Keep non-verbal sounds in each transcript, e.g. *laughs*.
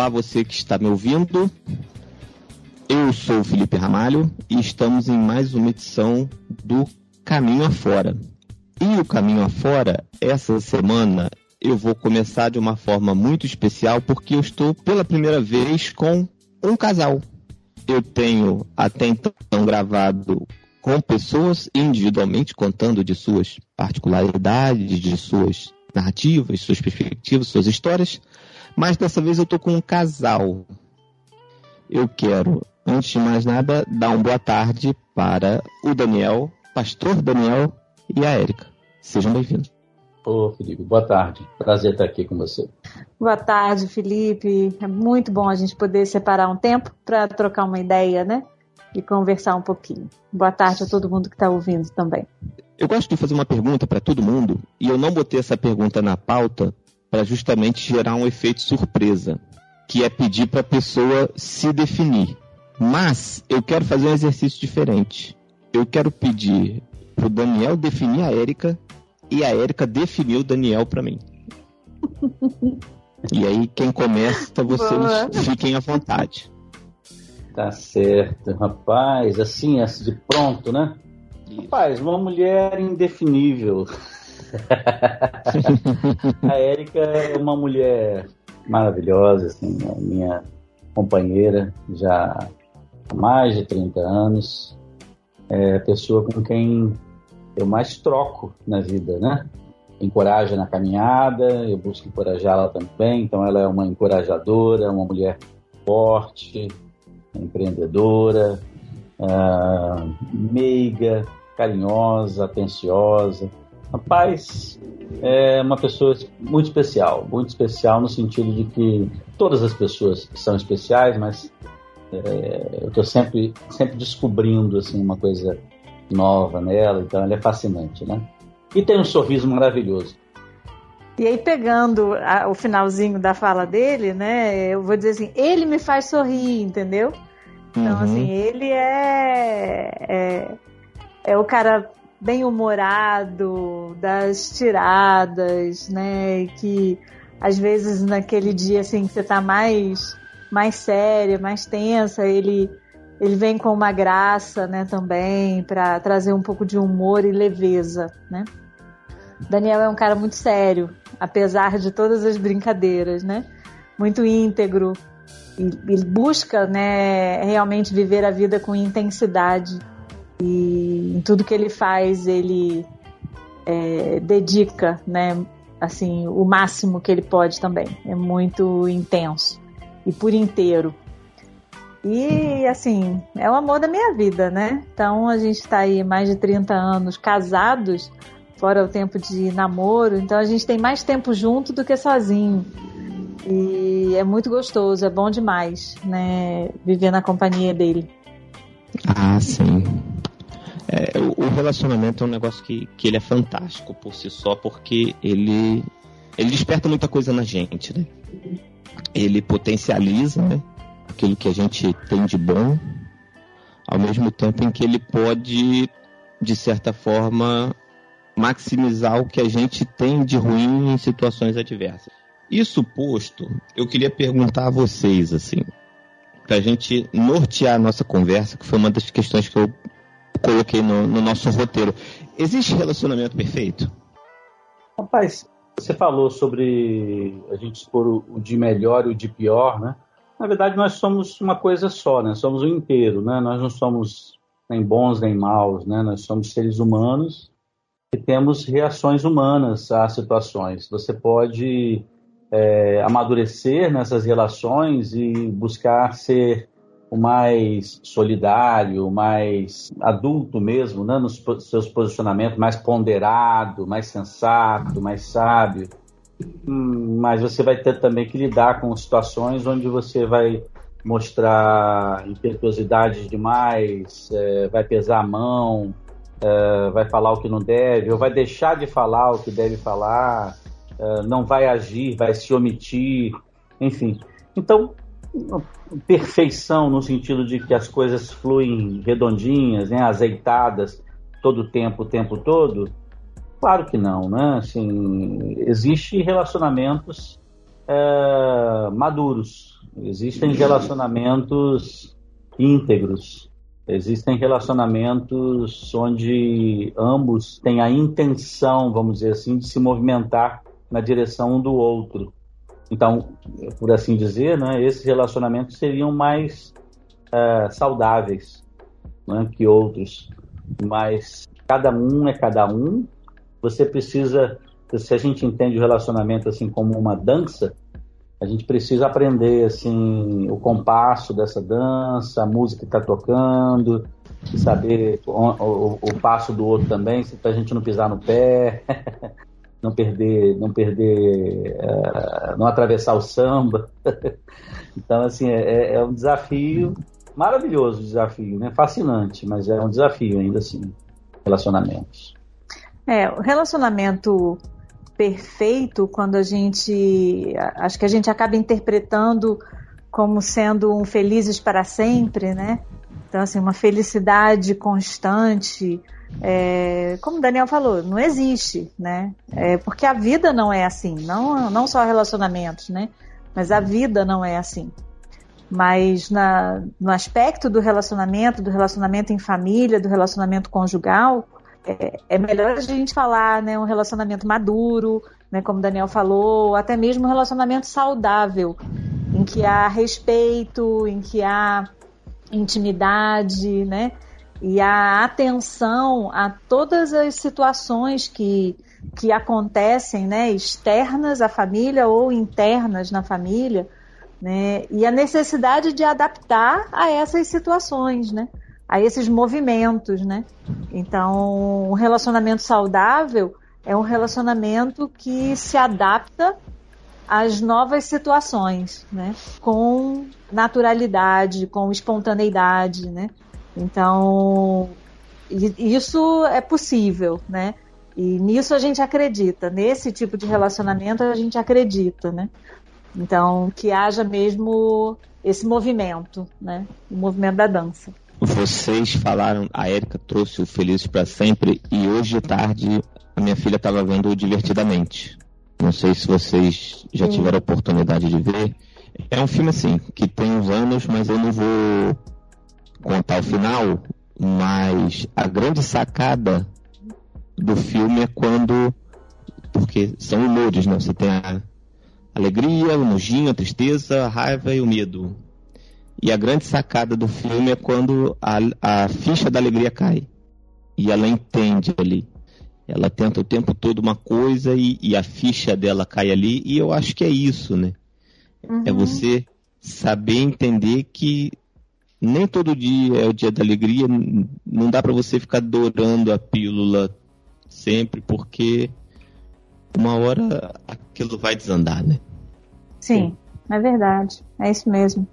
Olá, você que está me ouvindo. Eu sou o Felipe Ramalho e estamos em mais uma edição do Caminho Afora. E o Caminho Afora, essa semana, eu vou começar de uma forma muito especial porque eu estou pela primeira vez com um casal. Eu tenho até então gravado com pessoas individualmente contando de suas particularidades, de suas narrativas, suas perspectivas, suas histórias, mas dessa vez eu estou com um casal. Eu quero, antes de mais nada, dar uma boa tarde para o Daniel, pastor Daniel e a Érica. Sejam bem-vindos. Ô, Felipe, boa tarde. Prazer estar aqui com você. Boa tarde, Felipe. É muito bom a gente poder separar um tempo para trocar uma ideia, né? E conversar um pouquinho. Boa tarde a todo mundo que está ouvindo também. Eu gosto de fazer uma pergunta para todo mundo e eu não botei essa pergunta na pauta para justamente gerar um efeito surpresa, que é pedir para a pessoa se definir. Mas eu quero fazer um exercício diferente. Eu quero pedir para o Daniel definir a Érica e a Érica definiu o Daniel para mim. e aí, quem começa, vocês fiquem à vontade. Tá certo, rapaz. Assim, assim de pronto, né? Isso. Rapaz, uma mulher indefinível. *laughs* a Érica é uma mulher maravilhosa, assim, minha companheira já há mais de 30 anos. É a pessoa com quem eu mais troco na vida, né? Encoraja na caminhada, eu busco encorajá-la também. Então, ela é uma encorajadora, uma mulher forte, empreendedora, uh, meiga, carinhosa, atenciosa. Rapaz, é uma pessoa muito especial, muito especial no sentido de que todas as pessoas são especiais, mas é, eu estou sempre, sempre descobrindo assim uma coisa nova nela, então ela é fascinante, né? E tem um sorriso maravilhoso. E aí, pegando a, o finalzinho da fala dele, né? Eu vou dizer assim, ele me faz sorrir, entendeu? Então, uhum. assim, ele é, é, é o cara bem humorado, das tiradas, né? Que às vezes naquele dia assim que você tá mais mais séria, mais tensa, ele ele vem com uma graça, né, também, para trazer um pouco de humor e leveza, né? Daniel é um cara muito sério, apesar de todas as brincadeiras, né? Muito íntegro. Ele busca, né, realmente viver a vida com intensidade. E em tudo que ele faz, ele é, dedica, né, assim, o máximo que ele pode também. É muito intenso e por inteiro. E assim, é o amor da minha vida, né? Então a gente está aí mais de 30 anos casados, fora o tempo de namoro, então a gente tem mais tempo junto do que sozinho. E é muito gostoso, é bom demais, né? Viver na companhia dele. Ah, sim. É, o, relacionamento é um negócio que, que ele é fantástico por si só, porque ele, ele desperta muita coisa na gente, né? Ele potencializa, né? aquilo que a gente tem de bom, ao mesmo tempo em que ele pode, de certa forma, maximizar o que a gente tem de ruim em situações adversas. Isso posto, eu queria perguntar a vocês, assim, para a gente nortear a nossa conversa, que foi uma das questões que eu coloquei no, no nosso roteiro. Existe relacionamento perfeito? Rapaz, você falou sobre a gente expor o de melhor e o de pior, né? Na verdade, nós somos uma coisa só, né? Somos o um inteiro, né? Nós não somos nem bons nem maus, né? Nós somos seres humanos e temos reações humanas a situações. Você pode é, amadurecer nessas relações e buscar ser o mais solidário, o mais adulto mesmo, né? nos seus posicionamentos, mais ponderado, mais sensato, mais sábio mas você vai ter também que lidar com situações onde você vai mostrar impetuosidade demais, é, vai pesar a mão, é, vai falar o que não deve, ou vai deixar de falar o que deve falar, é, não vai agir, vai se omitir, enfim. Então, perfeição no sentido de que as coisas fluem redondinhas, né, azeitadas todo o tempo, o tempo todo, Claro que não, né? Assim, existe relacionamentos é, maduros. Existem relacionamentos íntegros. Existem relacionamentos onde ambos têm a intenção, vamos dizer assim, de se movimentar na direção um do outro. Então, por assim dizer, né, esses relacionamentos seriam mais uh, saudáveis né, que outros. Mas cada um é cada um. Você precisa, se a gente entende o relacionamento assim como uma dança, a gente precisa aprender assim o compasso dessa dança, a música que está tocando, saber o, o, o, passo do outro também, para a gente não pisar no pé. *laughs* não perder, não perder, uh, não atravessar o samba. *laughs* então, assim, é, é, é, um desafio maravilhoso, desafio, né? Fascinante, mas é um desafio ainda assim, relacionamentos. É, o relacionamento perfeito, quando a gente, acho que a gente acaba interpretando como sendo um felizes para sempre, né? Então, assim, uma felicidade constante, é, como o Daniel falou, não existe, né? É, porque a vida não é assim, não, não só relacionamentos, né? Mas a vida não é assim. Mas na, no aspecto do relacionamento, do relacionamento em família, do relacionamento conjugal, é, é melhor a gente falar, né? Um relacionamento maduro, né? Como o Daniel falou, ou até mesmo um relacionamento saudável, em que há respeito, em que há intimidade, né? E a atenção a todas as situações que, que acontecem, né, externas à família ou internas na família, né, e a necessidade de adaptar a essas situações, né, a esses movimentos, né. Então, um relacionamento saudável é um relacionamento que se adapta às novas situações, né, com naturalidade, com espontaneidade, né. Então, isso é possível, né? E nisso a gente acredita, nesse tipo de relacionamento a gente acredita, né? Então, que haja mesmo esse movimento, né? O movimento da dança. Vocês falaram, a Érica trouxe o Felizes para Sempre e hoje de tarde a minha filha estava vendo Divertidamente. Não sei se vocês já Sim. tiveram a oportunidade de ver. É um filme assim, que tem uns anos, mas eu não vou contar o final, mas a grande sacada do filme é quando. Porque são humores, né? Você tem a alegria, o nojinho, a tristeza, a raiva e o medo. E a grande sacada do filme é quando a, a ficha da alegria cai. E ela entende ali. Ela tenta o tempo todo uma coisa e, e a ficha dela cai ali. E eu acho que é isso, né? É uhum. É você saber entender que nem todo dia é o dia da alegria, não dá para você ficar adorando a pílula sempre, porque uma hora aquilo vai desandar, né? Sim, é verdade, é isso mesmo.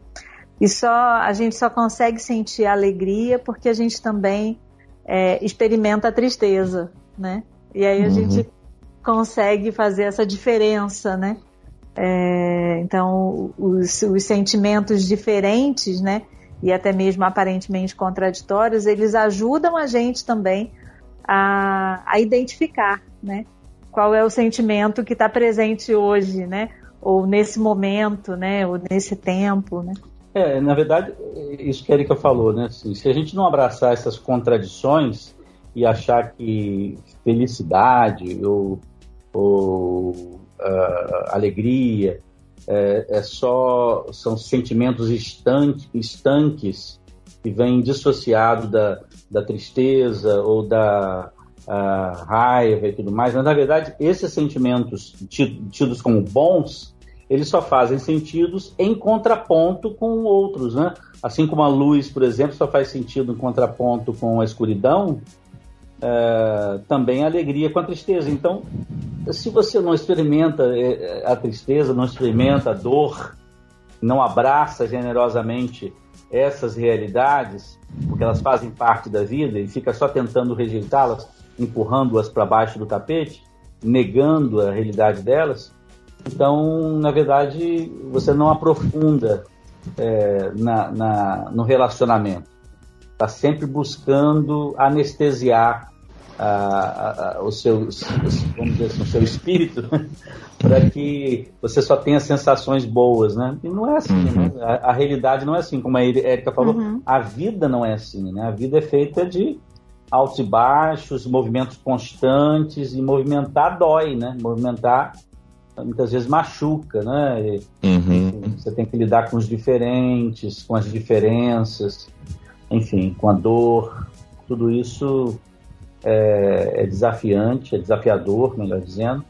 E só a gente só consegue sentir a alegria porque a gente também é, experimenta a tristeza, né? E aí a uhum. gente consegue fazer essa diferença, né? É, então, os, os sentimentos diferentes, né? E até mesmo aparentemente contraditórios, eles ajudam a gente também a, a identificar, né? Qual é o sentimento que está presente hoje, né? Ou nesse momento, né? Ou nesse tempo, né? É, na verdade, isso que a Erika falou, né? Assim, se a gente não abraçar essas contradições e achar que felicidade ou, ou uh, alegria é, é só são sentimentos estanque, estanques que vêm dissociados da, da tristeza ou da raiva e tudo mais, mas na verdade esses sentimentos tidos como bons, eles só fazem sentido em contraponto com outros, né? Assim como a luz, por exemplo, só faz sentido em contraponto com a escuridão, é, também a alegria com a tristeza. Então, se você não experimenta é, a tristeza, não experimenta a dor, não abraça generosamente essas realidades, porque elas fazem parte da vida e fica só tentando rejeitá-las, empurrando-as para baixo do tapete, negando a realidade delas, então, na verdade, você não aprofunda é, na, na, no relacionamento. Está sempre buscando anestesiar a, a, o, seu, vamos dizer assim, o seu espírito *laughs* para que você só tenha sensações boas, né? E não é assim, uhum. né? A, a, realidade não é assim, como a Erika falou, uhum. a vida não é assim, né? A vida é feita de altos e baixos, movimentos constantes e movimentar dói, né? Movimentar muitas vezes machuca, né? E, uhum. Você tem que lidar com os diferentes, com as diferenças, enfim, com a dor. Tudo isso é, é desafiante, é desafiador, melhor dizendo,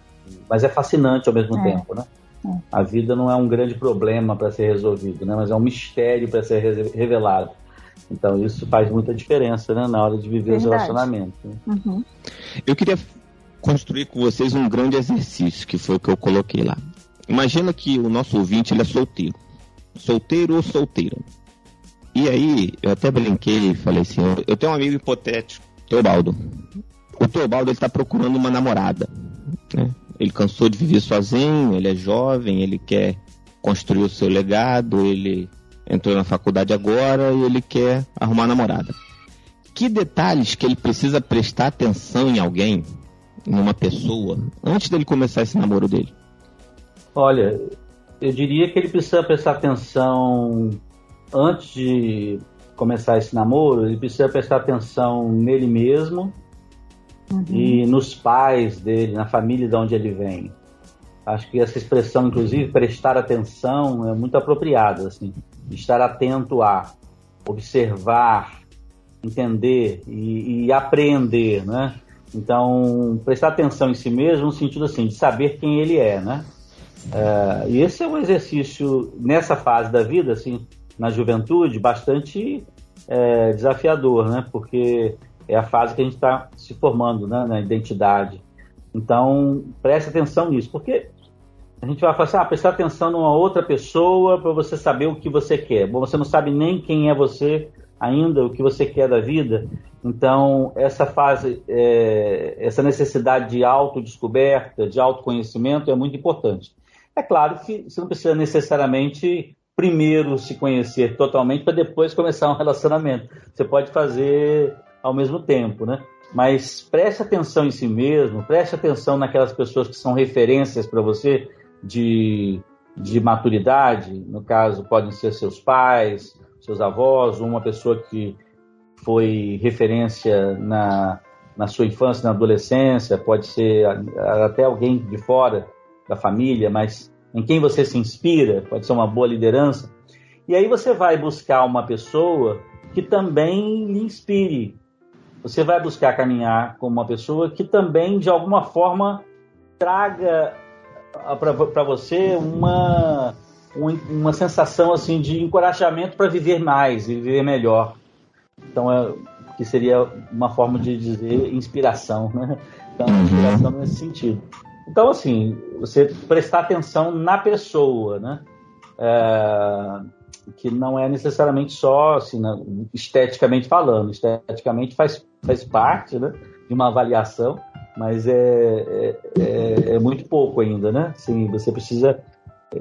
mas é fascinante ao mesmo é. tempo, né? É. A vida não é um grande problema para ser resolvido, né? Mas é um mistério para ser revelado. Então isso faz muita diferença, né? Na hora de viver Verdade. os relacionamentos. Né? Uhum. Eu queria construir com vocês um grande exercício, que foi o que eu coloquei lá. Imagina que o nosso ouvinte ele é solteiro. Solteiro ou solteira. E aí, eu até brinquei e falei assim, eu tenho um amigo hipotético Teobaldo. O Teobaldo está procurando uma namorada. Né? Ele cansou de viver sozinho, ele é jovem, ele quer construir o seu legado, ele entrou na faculdade agora e ele quer arrumar uma namorada. Que detalhes que ele precisa prestar atenção em alguém, em uma pessoa, antes dele começar esse namoro dele? Olha, eu diria que ele precisa prestar atenção antes de começar esse namoro, ele precisa prestar atenção nele mesmo uhum. e nos pais dele, na família de onde ele vem. Acho que essa expressão, inclusive, prestar atenção, é muito apropriada, assim, estar atento a observar, entender e, e apreender, né? Então, prestar atenção em si mesmo no sentido assim de saber quem ele é, né? Uh, e esse é um exercício nessa fase da vida, assim, na juventude bastante é, desafiador, né? Porque é a fase que a gente está se formando né? na identidade. Então, preste atenção nisso, porque a gente vai falar assim, ah, prestar atenção numa outra pessoa para você saber o que você quer. Bom, você não sabe nem quem é você ainda, o que você quer da vida. Então, essa fase, é, essa necessidade de autodescoberta, de autoconhecimento é muito importante. É claro que você não precisa necessariamente primeiro se conhecer totalmente para depois começar um relacionamento. Você pode fazer ao mesmo tempo, né? Mas preste atenção em si mesmo, preste atenção naquelas pessoas que são referências para você de, de maturidade. No caso, podem ser seus pais, seus avós, uma pessoa que foi referência na, na sua infância, na adolescência, pode ser até alguém de fora da família, mas em quem você se inspira, pode ser uma boa liderança. E aí você vai buscar uma pessoa que também lhe inspire. Você vai buscar caminhar com uma pessoa que também, de alguma forma, traga para você uma, uma sensação assim de encorajamento para viver mais e viver melhor. Então, é, que seria uma forma de dizer inspiração, né? Então, inspiração nesse sentido. Então, assim, você prestar atenção na pessoa, né? É, que não é necessariamente só assim, né, esteticamente falando. Esteticamente faz, faz parte né, de uma avaliação, mas é, é, é, é muito pouco ainda, né? Assim, você precisa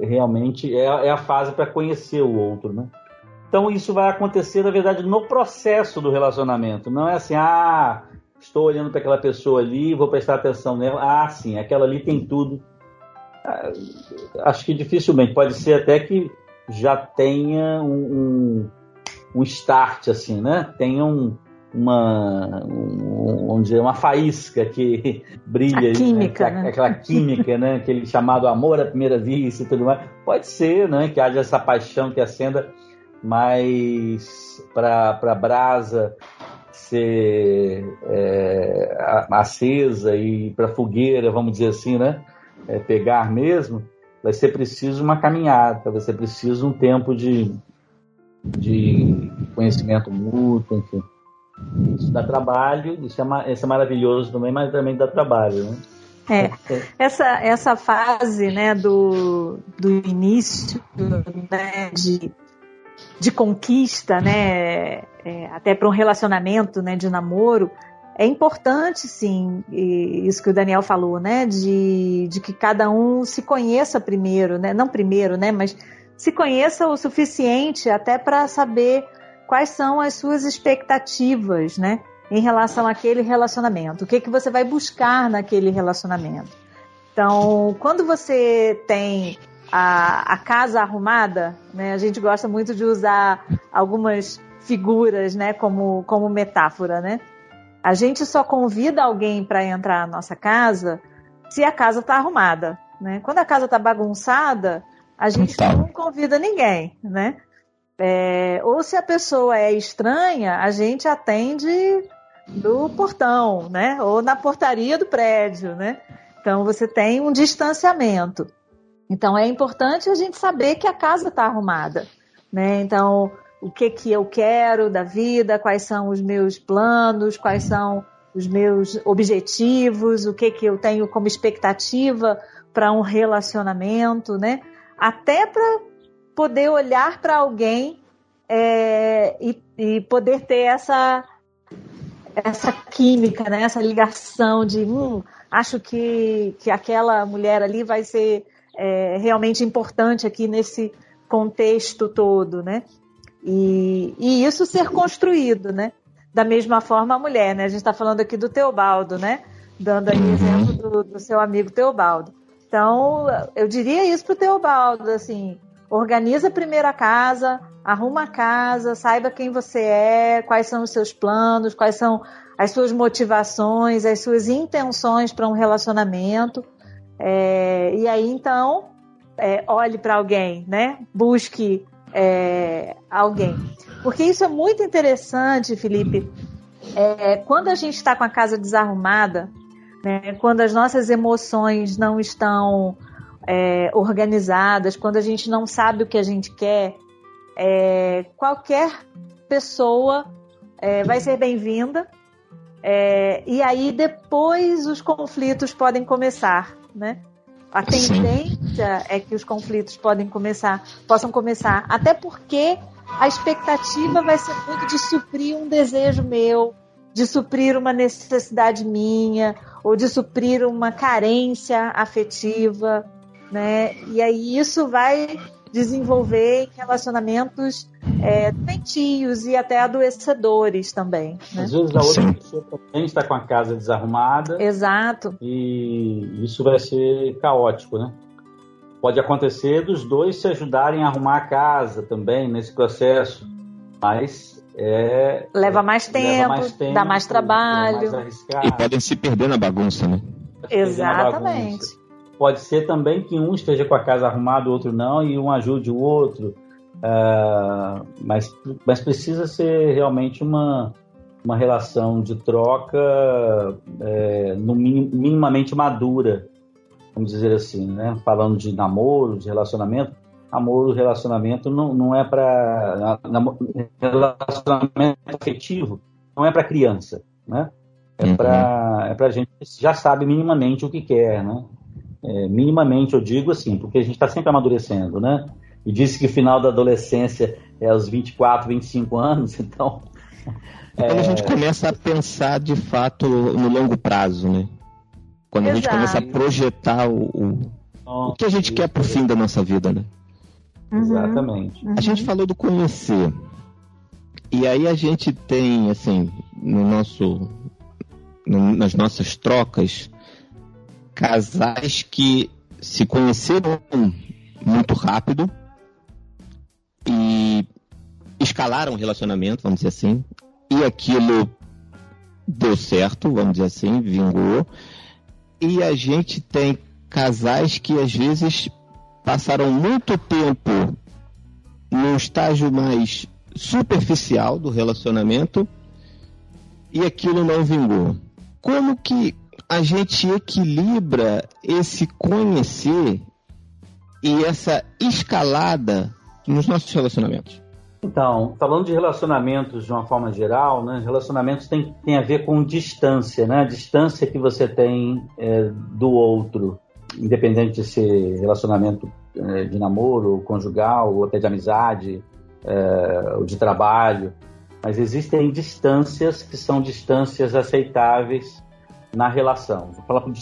realmente. É, é a fase para conhecer o outro, né? Então isso vai acontecer, na verdade, no processo do relacionamento. Não é assim, ah, estou olhando para aquela pessoa ali, vou prestar atenção nela. Ah, sim, aquela ali tem tudo. Ah, acho que dificilmente. Pode ser até que já tenha um, um, um start, assim, né? Tenha um, uma, um, vamos dizer, uma faísca que *laughs* brilha. A química, né? Aquela química, né? Aquele chamado amor à primeira vista e tudo mais. Pode ser, né? Que haja essa paixão que acenda, mas para a brasa ser é, acesa e para fogueira, vamos dizer assim, né? É, pegar mesmo, vai ser preciso uma caminhada, vai ser preciso um tempo de, de conhecimento mútuo, enfim. Isso dá trabalho, isso é, isso é maravilhoso também, mas também dá trabalho, né? É, essa, essa fase né, do, do início né, de de conquista, né, é, até para um relacionamento, né, de namoro, é importante, sim, isso que o Daniel falou, né, de, de que cada um se conheça primeiro, né, não primeiro, né, mas se conheça o suficiente até para saber quais são as suas expectativas, né, em relação àquele relacionamento. O que, que você vai buscar naquele relacionamento? Então, quando você tem a, a casa arrumada, né, a gente gosta muito de usar algumas figuras né, como, como metáfora. Né? A gente só convida alguém para entrar na nossa casa se a casa está arrumada. Né? Quando a casa está bagunçada, a gente então. não convida ninguém. Né? É, ou se a pessoa é estranha, a gente atende do portão, né? Ou na portaria do prédio, né? Então você tem um distanciamento. Então é importante a gente saber que a casa está arrumada, né? Então o que que eu quero da vida, quais são os meus planos, quais são os meus objetivos, o que que eu tenho como expectativa para um relacionamento, né? Até para poder olhar para alguém é, e, e, poder ter essa essa química, né? Essa ligação de hum, acho que, que aquela mulher ali vai ser é, realmente importante aqui nesse contexto todo, né? E, e isso ser construído, né? Da mesma forma a mulher, né? A gente está falando aqui do Teobaldo, né? Dando aí exemplo do, do seu amigo Teobaldo. Então, eu diria isso para o Teobaldo, assim, organiza primeiro a casa, arruma a casa, saiba quem você é, quais são os seus planos, quais são as suas motivações, as suas intenções para um relacionamento. É, e aí então é, olhe para alguém, né? Busque é, alguém. Porque isso é muito interessante, Felipe. É, quando a gente está com a casa desarrumada, né, quando as nossas emoções não estão é, organizadas, quando a gente não sabe o que a gente quer, é, qualquer pessoa é, vai ser bem-vinda. É, e aí depois os conflitos podem começar, né? A tendência é que os conflitos podem começar, possam começar, até porque a expectativa vai ser muito de suprir um desejo meu, de suprir uma necessidade minha, ou de suprir uma carência afetiva, né? E aí isso vai desenvolver relacionamentos é, doentios e até adoecedores também. Né? Às vezes a outra Sim. pessoa também está com a casa desarrumada. Exato. E isso vai ser caótico, né? Pode acontecer dos dois se ajudarem a arrumar a casa também nesse processo, mas é, leva, mais tempo, leva mais tempo, dá mais trabalho. Mais e podem se perder na bagunça, né? Exatamente. Pode ser também que um esteja com a casa arrumada, o outro não, e um ajude o outro. Uh, mas, mas precisa ser realmente uma, uma relação de troca é, no minim, minimamente madura, vamos dizer assim, né? Falando de namoro, de relacionamento, namoro, relacionamento não, não é para relacionamento afetivo, não é para criança, né? É uhum. para é para gente que já sabe minimamente o que quer, né? É, minimamente eu digo assim, porque a gente está sempre amadurecendo, né? E disse que o final da adolescência é aos 24, 25 anos, *laughs* então. É quando a gente começa a pensar de fato no longo prazo, né? Quando Exato. a gente começa a projetar o, o, o que a gente quer pro fim da nossa vida, né? Uhum. Exatamente. Uhum. A gente falou do conhecer. E aí a gente tem, assim, no nosso, no, nas nossas trocas, casais que se conheceram muito rápido e escalaram o relacionamento, vamos dizer assim, e aquilo deu certo, vamos dizer assim, vingou. E a gente tem casais que às vezes passaram muito tempo no estágio mais superficial do relacionamento e aquilo não vingou. Como que a gente equilibra esse conhecer e essa escalada nos nossos relacionamentos? Então, falando de relacionamentos de uma forma geral, né, relacionamentos tem, tem a ver com distância, né? A distância que você tem é, do outro, independente de ser relacionamento é, de namoro, conjugal, ou até de amizade, é, ou de trabalho. Mas existem distâncias que são distâncias aceitáveis na relação.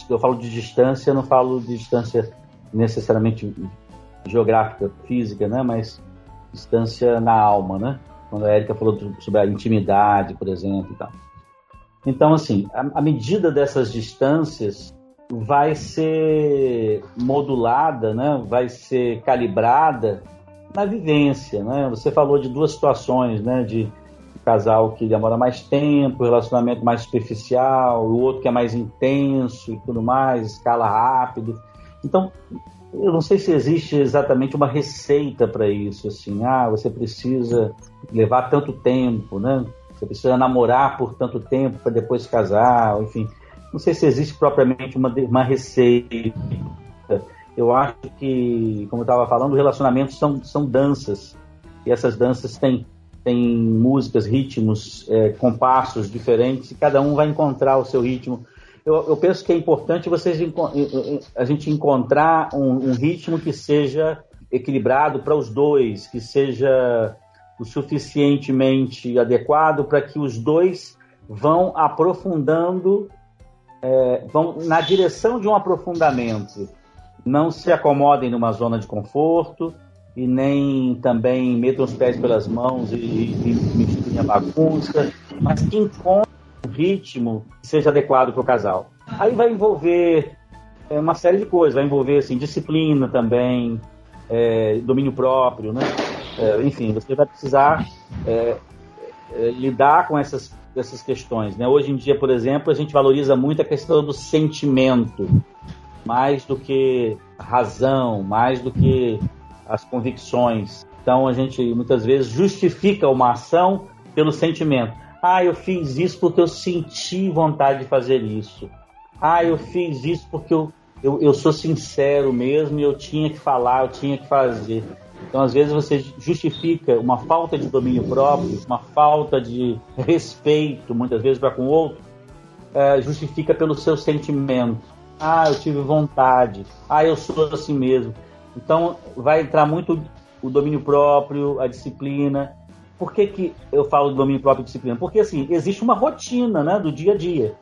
Eu falo, de distância, não falo de distância necessariamente geográfica, física, né? Mas distância na alma, né? Quando a Erika falou sobre a intimidade, por exemplo, e tal. Então, assim, a, a medida dessas distâncias vai ser modulada, né? vai ser calibrada na vivência. Né? Você falou de duas situações, né? de casal que demora mais tempo, relacionamento mais superficial, o outro que é mais intenso e tudo mais, escala rápido. Então, eu não sei se existe exatamente uma receita para isso, assim, ah, você precisa levar tanto tempo, né? Você precisa namorar por tanto tempo para depois casar, enfim. Não sei se existe propriamente uma, uma receita. Eu acho que, como eu estava falando, relacionamentos são, são danças. E essas danças têm, têm músicas, ritmos, é, compassos diferentes, e cada um vai encontrar o seu ritmo eu, eu penso que é importante vocês a gente encontrar um, um ritmo que seja equilibrado para os dois, que seja o suficientemente adequado para que os dois vão aprofundando, é, vão na direção de um aprofundamento. Não se acomodem numa zona de conforto e nem também metam os pés pelas mãos e, e, e a bagunça, mas que encontrem ritmo que seja adequado para o casal. Aí vai envolver é, uma série de coisas, vai envolver assim, disciplina também, é, domínio próprio, né? É, enfim, você vai precisar é, é, lidar com essas, essas questões. Né? Hoje em dia, por exemplo, a gente valoriza muito a questão do sentimento, mais do que razão, mais do que as convicções. Então a gente muitas vezes justifica uma ação pelo sentimento. Ah, eu fiz isso porque eu senti vontade de fazer isso. Ah, eu fiz isso porque eu, eu, eu sou sincero mesmo e eu tinha que falar, eu tinha que fazer. Então, às vezes, você justifica uma falta de domínio próprio, uma falta de respeito, muitas vezes, para com o outro, é, justifica pelo seu sentimento. Ah, eu tive vontade. Ah, eu sou assim mesmo. Então, vai entrar muito o domínio próprio, a disciplina, por que, que eu falo do domínio próprio e disciplina? Porque, assim, existe uma rotina né, do dia a dia.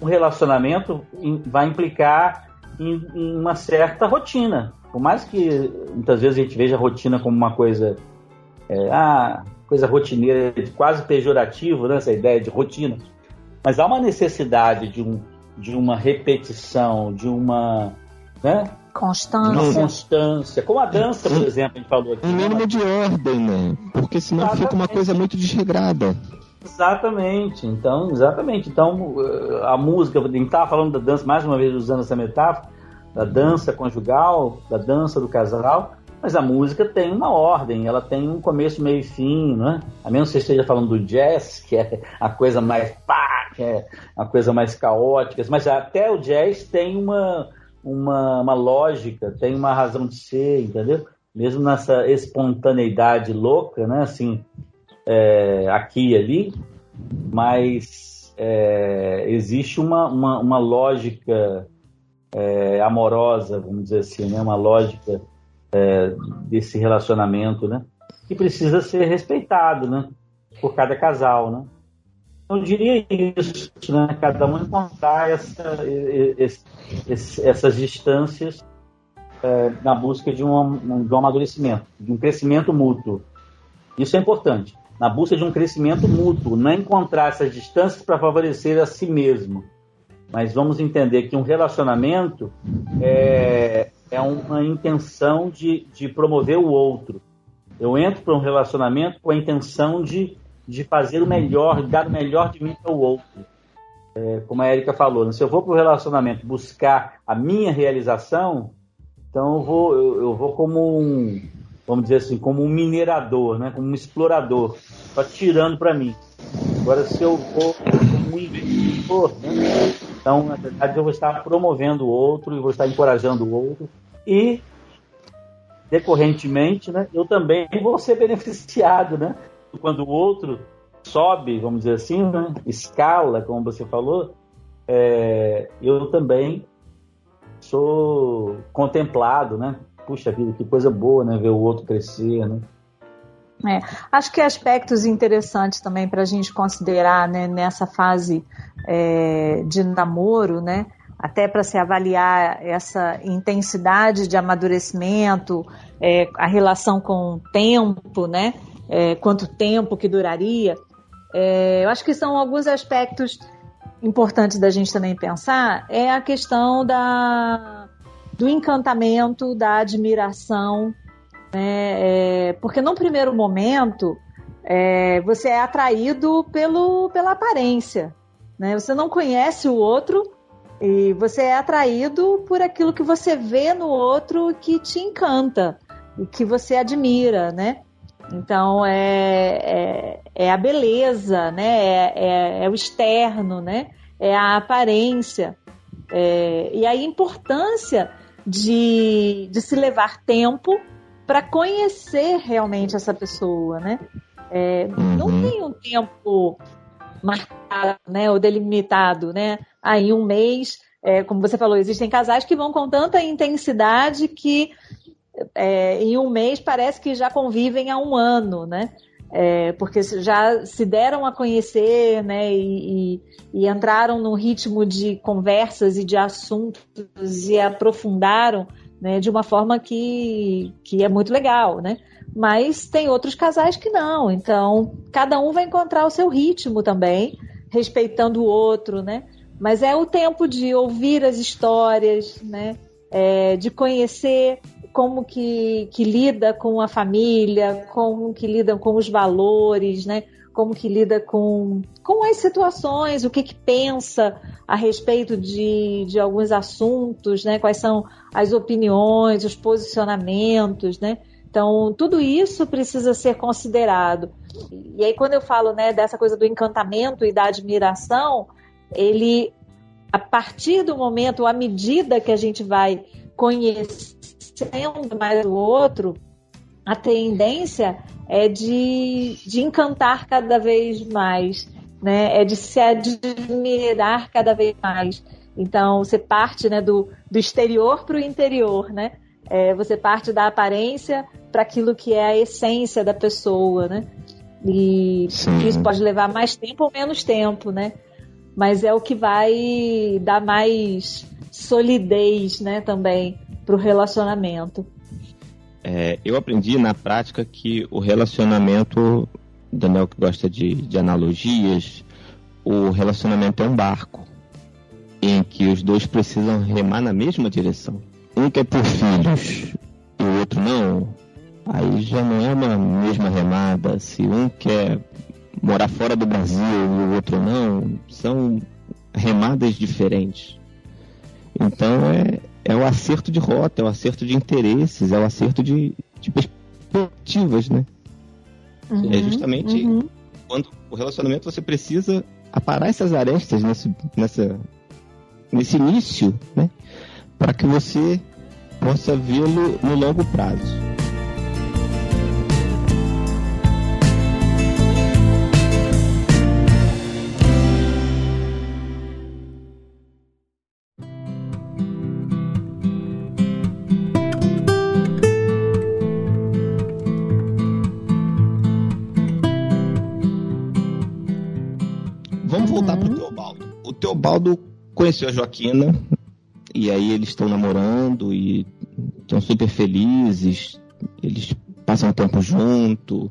Um relacionamento vai implicar em, em uma certa rotina. Por mais que muitas vezes a gente veja a rotina como uma coisa, é, ah, coisa rotineira, quase pejorativa, né, essa ideia de rotina. Mas há uma necessidade de, um, de uma repetição, de uma. Né, Constância. Uma constância. Como a dança, por exemplo, a gente falou aqui. Um mínimo de ordem, né? Porque senão exatamente. fica uma coisa muito desregrada. Exatamente. Então, exatamente. Então, eh, a música, a gente estava falando da dança, mais uma vez usando essa metáfora, da dança conjugal, da dança do casal, mas a música tem uma ordem, ela tem um começo, meio e fim, né? A menos que você esteja falando do jazz, que é a coisa mais pá, que é a coisa mais caótica, mas até o jazz tem uma, uma, uma lógica, tem uma razão de ser, entendeu? Mesmo nessa espontaneidade louca, né? Assim, é, aqui e ali, mas é, existe uma, uma, uma lógica é, amorosa, vamos dizer assim, né? Uma lógica é, desse relacionamento, né? Que precisa ser respeitado, né? Por cada casal, né? Eu diria isso, né? Cada um encontrar essa, esse, essas distâncias é, na busca de um, de um amadurecimento, de um crescimento mútuo. Isso é importante. Na busca de um crescimento mútuo, não é encontrar essas distâncias para favorecer a si mesmo. Mas vamos entender que um relacionamento é, é uma intenção de, de promover o outro. Eu entro para um relacionamento com a intenção de de fazer o melhor, dar o melhor de mim para o outro. É, como a Erika falou, né? se eu vou para o relacionamento buscar a minha realização, então eu vou, eu, eu, vou como um, vamos dizer assim, como um minerador, né? como um explorador, só tirando para mim. Agora, se eu vou como um investidor, né? então, na verdade, eu vou estar promovendo o outro e vou estar encorajando o outro. E, decorrentemente, né, eu também vou ser beneficiado, né? Quando o outro sobe, vamos dizer assim, né? escala, como você falou, é, eu também sou contemplado, né? Puxa vida, que coisa boa, né? Ver o outro crescer, né? É, acho que aspectos interessantes também para a gente considerar né, nessa fase é, de namoro, né? Até para se avaliar essa intensidade de amadurecimento, é, a relação com o tempo, né? É, quanto tempo que duraria. É, eu acho que são alguns aspectos importante da gente também pensar é a questão da, do encantamento, da admiração, né? É, porque num primeiro momento é, você é atraído pelo, pela aparência, né? Você não conhece o outro e você é atraído por aquilo que você vê no outro que te encanta e que você admira, né? Então é, é, é a beleza, né? É, é, é, o externo, né? É a aparência. É, e a importância de, de se levar tempo para conhecer realmente essa pessoa, né? É, uhum. Não tem um tempo marcado, né, ou delimitado, né? Aí um mês, como você falou, existem casais que vão com tanta intensidade que é, em um mês parece que já convivem há um ano, né? É, porque já se deram a conhecer, né? E, e, e, entraram num ritmo de conversas e de assuntos e aprofundaram, né? De uma forma que, que é muito legal, né? Mas tem outros casais que não. Então, cada um vai encontrar o seu ritmo também, respeitando o outro, né? Mas é o tempo de ouvir as histórias, né? É, de conhecer como que, que lida com a família, como que lida com os valores, né? Como que lida com, com as situações, o que que pensa a respeito de, de alguns assuntos, né? Quais são as opiniões, os posicionamentos, né? Então, tudo isso precisa ser considerado. E aí, quando eu falo né, dessa coisa do encantamento e da admiração, ele, a partir do momento, à medida que a gente vai conhecer conhecendo mais o outro, a tendência é de, de encantar cada vez mais, né? É de se admirar cada vez mais. Então, você parte né, do, do exterior para o interior, né? É, você parte da aparência para aquilo que é a essência da pessoa, né? E Sim. isso pode levar mais tempo ou menos tempo, né? Mas é o que vai dar mais solidez, né, também para o relacionamento. É, eu aprendi na prática que o relacionamento, Daniel que gosta de, de analogias, o relacionamento é um barco em que os dois precisam remar na mesma direção. Um quer ter filhos e o outro não, aí já não é uma mesma remada. Se um quer morar fora do Brasil e o outro não, são remadas diferentes. Então é, é o acerto de rota, é o acerto de interesses, é o acerto de, de perspectivas, né? Uhum, é justamente uhum. quando o relacionamento você precisa aparar essas arestas nesse, nessa, nesse início, né? Para que você possa vê-lo no longo prazo. Teobaldo conheceu a Joaquina e aí eles estão namorando e estão super felizes. Eles passam tempo junto,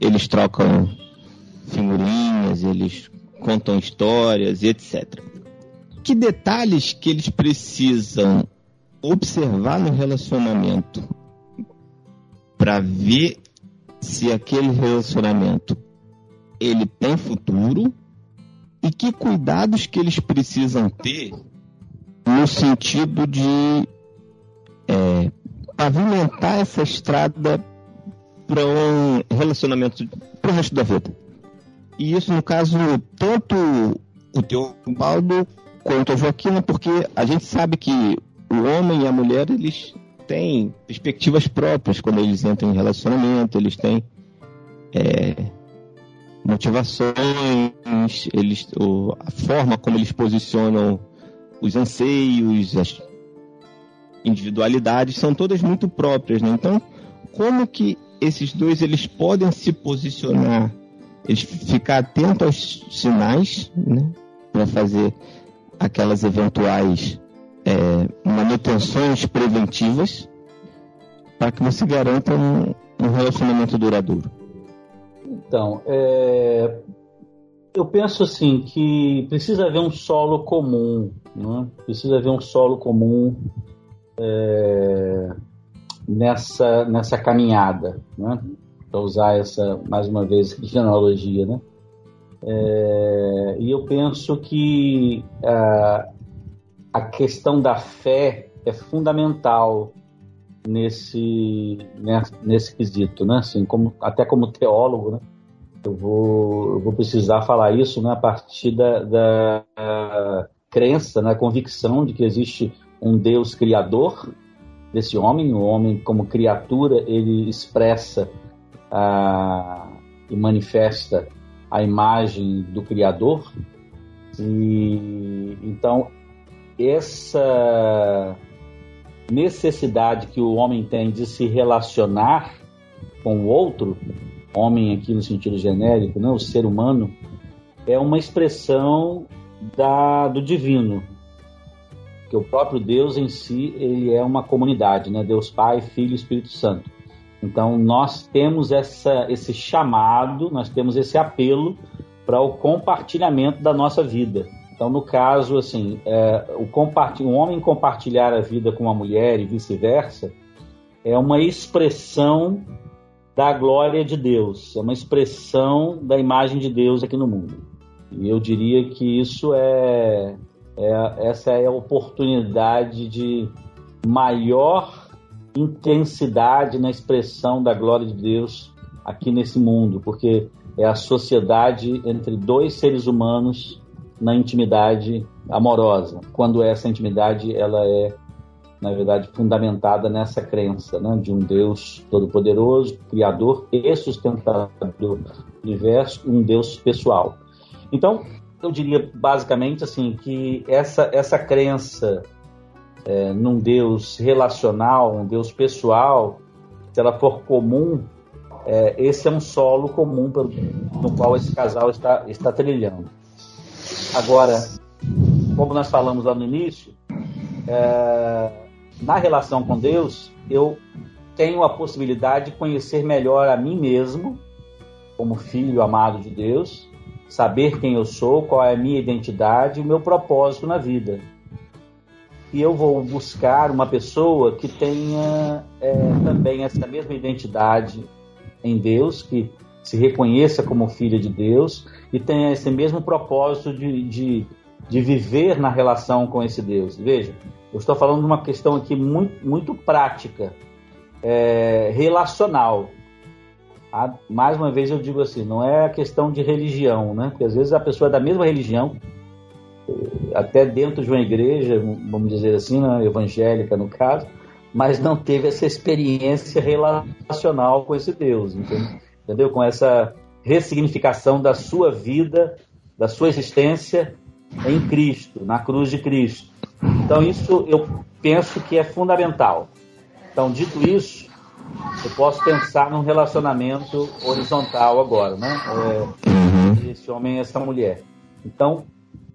eles trocam figurinhas, eles contam histórias e etc. Que detalhes que eles precisam observar no relacionamento para ver se aquele relacionamento ele tem futuro e que cuidados que eles precisam ter no sentido de é, pavimentar essa estrada para um relacionamento para o resto da vida. E isso, no caso, tanto o Teobaldo quanto a Joaquina, porque a gente sabe que o homem e a mulher, eles têm perspectivas próprias quando eles entram em relacionamento, eles têm é, motivações, eles, o, a forma como eles posicionam os anseios, as individualidades são todas muito próprias, né? Então, como que esses dois eles podem se posicionar, eles ficar atentos aos sinais, né? Para fazer aquelas eventuais é, manutenções preventivas para que você garanta um, um relacionamento duradouro. Então, é... eu penso assim que precisa haver um solo comum, né? precisa haver um solo comum é, nessa, nessa caminhada, né? para usar essa, mais uma vez, de analogia. Né? É, e eu penso que a, a questão da fé é fundamental nesse, nesse, nesse quesito, né? Assim, como, até como teólogo, né? Eu vou, eu vou precisar falar isso né, a partir da, da crença, na né, convicção de que existe um Deus criador desse homem, o homem como criatura ele expressa ah, e manifesta a imagem do Criador e então essa necessidade que o homem tem de se relacionar com o outro, homem aqui no sentido genérico, não, o ser humano, é uma expressão da, do divino, que o próprio Deus em si ele é uma comunidade, né? Deus Pai, Filho e Espírito Santo. Então nós temos essa, esse chamado, nós temos esse apelo para o compartilhamento da nossa vida. Então, no caso, assim, é, o, o homem compartilhar a vida com a mulher e vice-versa é uma expressão da glória de Deus, é uma expressão da imagem de Deus aqui no mundo. E eu diria que isso é, é essa é a oportunidade de maior intensidade na expressão da glória de Deus aqui nesse mundo, porque é a sociedade entre dois seres humanos na intimidade amorosa, quando essa intimidade ela é na verdade fundamentada nessa crença, né, de um Deus todo-poderoso, criador e sustentador do universo, um Deus pessoal. Então, eu diria basicamente assim que essa essa crença é, num Deus relacional, um Deus pessoal, se ela for comum, é, esse é um solo comum no qual esse casal está, está trilhando. Agora, como nós falamos lá no início, é, na relação com Deus, eu tenho a possibilidade de conhecer melhor a mim mesmo, como filho amado de Deus, saber quem eu sou, qual é a minha identidade o meu propósito na vida. E eu vou buscar uma pessoa que tenha é, também essa mesma identidade em Deus, que se reconheça como filha de Deus e tenha esse mesmo propósito de, de, de viver na relação com esse Deus. Veja, eu estou falando de uma questão aqui muito, muito prática, é, relacional. Ah, mais uma vez eu digo assim, não é a questão de religião, né? Porque às vezes a pessoa é da mesma religião, até dentro de uma igreja, vamos dizer assim, né, evangélica no caso, mas não teve essa experiência relacional com esse Deus, entendeu? Com essa ressignificação da sua vida, da sua existência em Cristo, na cruz de Cristo. Então, isso eu penso que é fundamental. Então, dito isso, eu posso pensar num relacionamento horizontal agora, né? É, esse homem e essa mulher. Então,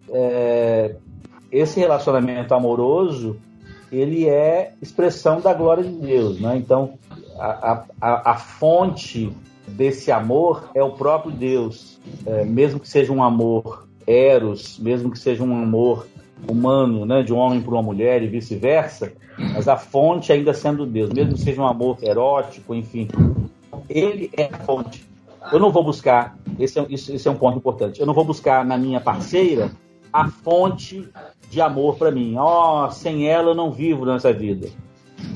é, esse relacionamento amoroso, ele é expressão da glória de Deus, né? Então, a, a, a fonte desse amor é o próprio Deus. É, mesmo que seja um amor eros, mesmo que seja um amor humano, né, de um homem para uma mulher e vice-versa, mas a fonte ainda sendo Deus, mesmo que seja um amor erótico, enfim, ele é a fonte. Eu não vou buscar, esse é, isso, esse é um ponto importante, eu não vou buscar na minha parceira a fonte de amor para mim. Ó, oh, sem ela eu não vivo nessa vida.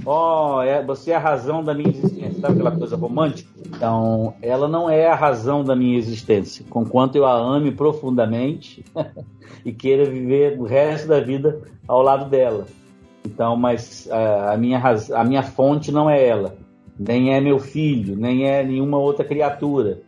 Oh, é, você é a razão da minha existência. Sabe aquela coisa romântica? Então, ela não é a razão da minha existência. Conquanto eu a ame profundamente *laughs* e queira viver o resto da vida ao lado dela. Então, mas a, a minha, a minha fonte não é ela. Nem é meu filho, nem é nenhuma outra criatura.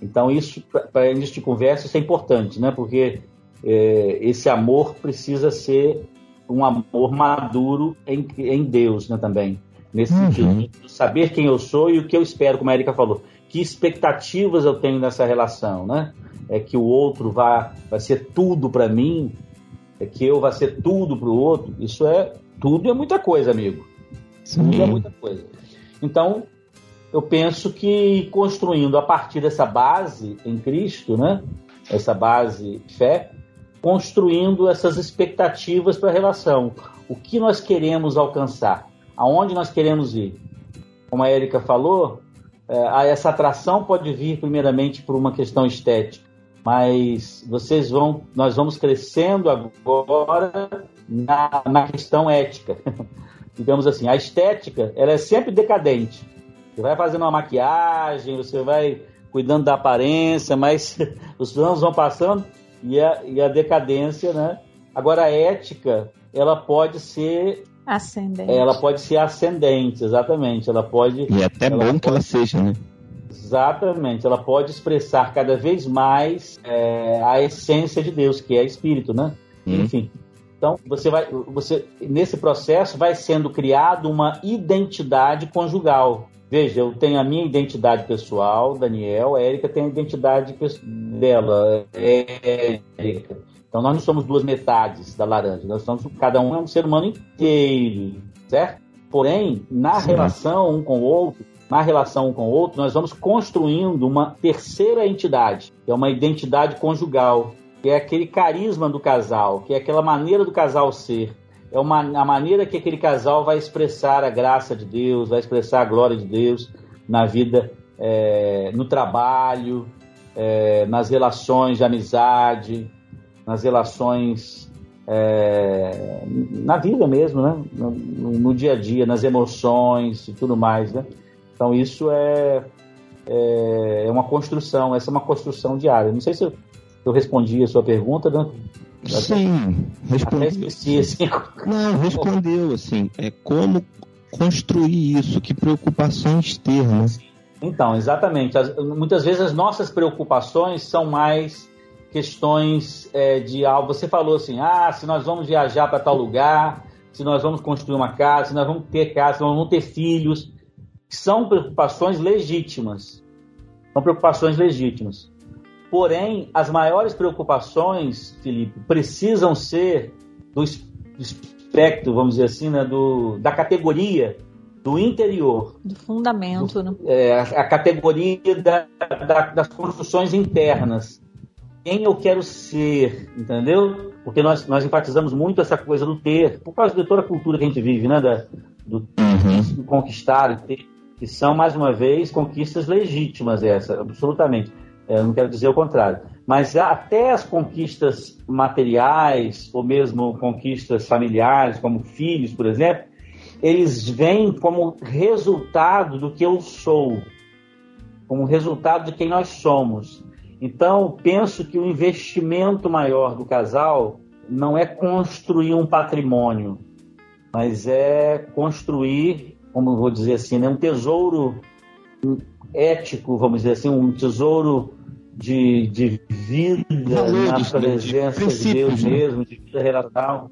Então, isso, para início de conversa, isso é importante, né? Porque é, esse amor precisa ser um amor maduro em, em Deus, né, também. Nesse uhum. sentido, saber quem eu sou e o que eu espero, como a Erika falou. Que expectativas eu tenho nessa relação, né? É que o outro vá, vai ser tudo para mim, é que eu vá ser tudo para o outro. Isso é tudo é muita coisa, amigo. Sim. Tudo é muita coisa. Então, eu penso que construindo a partir dessa base em Cristo, né? essa base fé, construindo essas expectativas para a relação. O que nós queremos alcançar? Aonde nós queremos ir? Como a Érica falou, é, essa atração pode vir primeiramente por uma questão estética, mas vocês vão, nós vamos crescendo agora na, na questão ética. *laughs* Digamos assim, a estética ela é sempre decadente. Você vai fazendo uma maquiagem, você vai cuidando da aparência, mas *laughs* os anos vão passando e a, e a decadência, né? Agora a ética, ela pode ser ascendente. Ela pode ser ascendente, exatamente. Ela pode. E é até bom pode, que ela seja, né? Exatamente. Ela pode expressar cada vez mais é, a essência de Deus, que é Espírito, né? Hum. Enfim. Então, você vai, você nesse processo vai sendo criado uma identidade conjugal. Veja, eu tenho a minha identidade pessoal, Daniel, a Érica tem a identidade dela, Érica. Então nós não somos duas metades da laranja, nós somos cada um é um ser humano inteiro, certo? Porém, na Sim. relação um com o outro, na relação um com o outro, nós vamos construindo uma terceira entidade, que é uma identidade conjugal, que é aquele carisma do casal, que é aquela maneira do casal ser, é uma, a maneira que aquele casal vai expressar a graça de Deus, vai expressar a glória de Deus na vida, é, no trabalho, é, nas relações de amizade, nas relações é, na vida mesmo, né? No, no, dia a dia, nas emoções e tudo mais, né? Então isso é, é, é uma construção, essa é uma construção diária. Não sei se eu, eu respondi a sua pergunta, né? Sim, respondi. Esqueci, assim. Não, respondeu assim. É como construir isso, que preocupações ter, né? Então, exatamente. As, muitas vezes as nossas preocupações são mais questões é, de algo. Você falou assim: ah, se nós vamos viajar para tal lugar, se nós vamos construir uma casa, se nós vamos ter casa, se nós vamos ter filhos. São preocupações legítimas. São preocupações legítimas. Porém, as maiores preocupações, Felipe, precisam ser do espectro, vamos dizer assim, né, do, da categoria do interior. Do fundamento, do, né? É, a, a categoria da, da, das construções internas quem eu quero ser, entendeu? Porque nós, nós enfatizamos muito essa coisa do ter, por causa de toda a cultura que a gente vive, né? Da, do, uhum. do conquistar, ter, que são, mais uma vez, conquistas legítimas, essa, absolutamente. É, não quero dizer o contrário. Mas até as conquistas materiais, ou mesmo conquistas familiares, como filhos, por exemplo, eles vêm como resultado do que eu sou, como resultado de quem nós somos. Então, penso que o investimento maior do casal não é construir um patrimônio, mas é construir, como vou dizer assim, né, um tesouro ético, vamos dizer assim, um tesouro de, de vida valores, na presença de, de Deus né? mesmo, de vida relacional.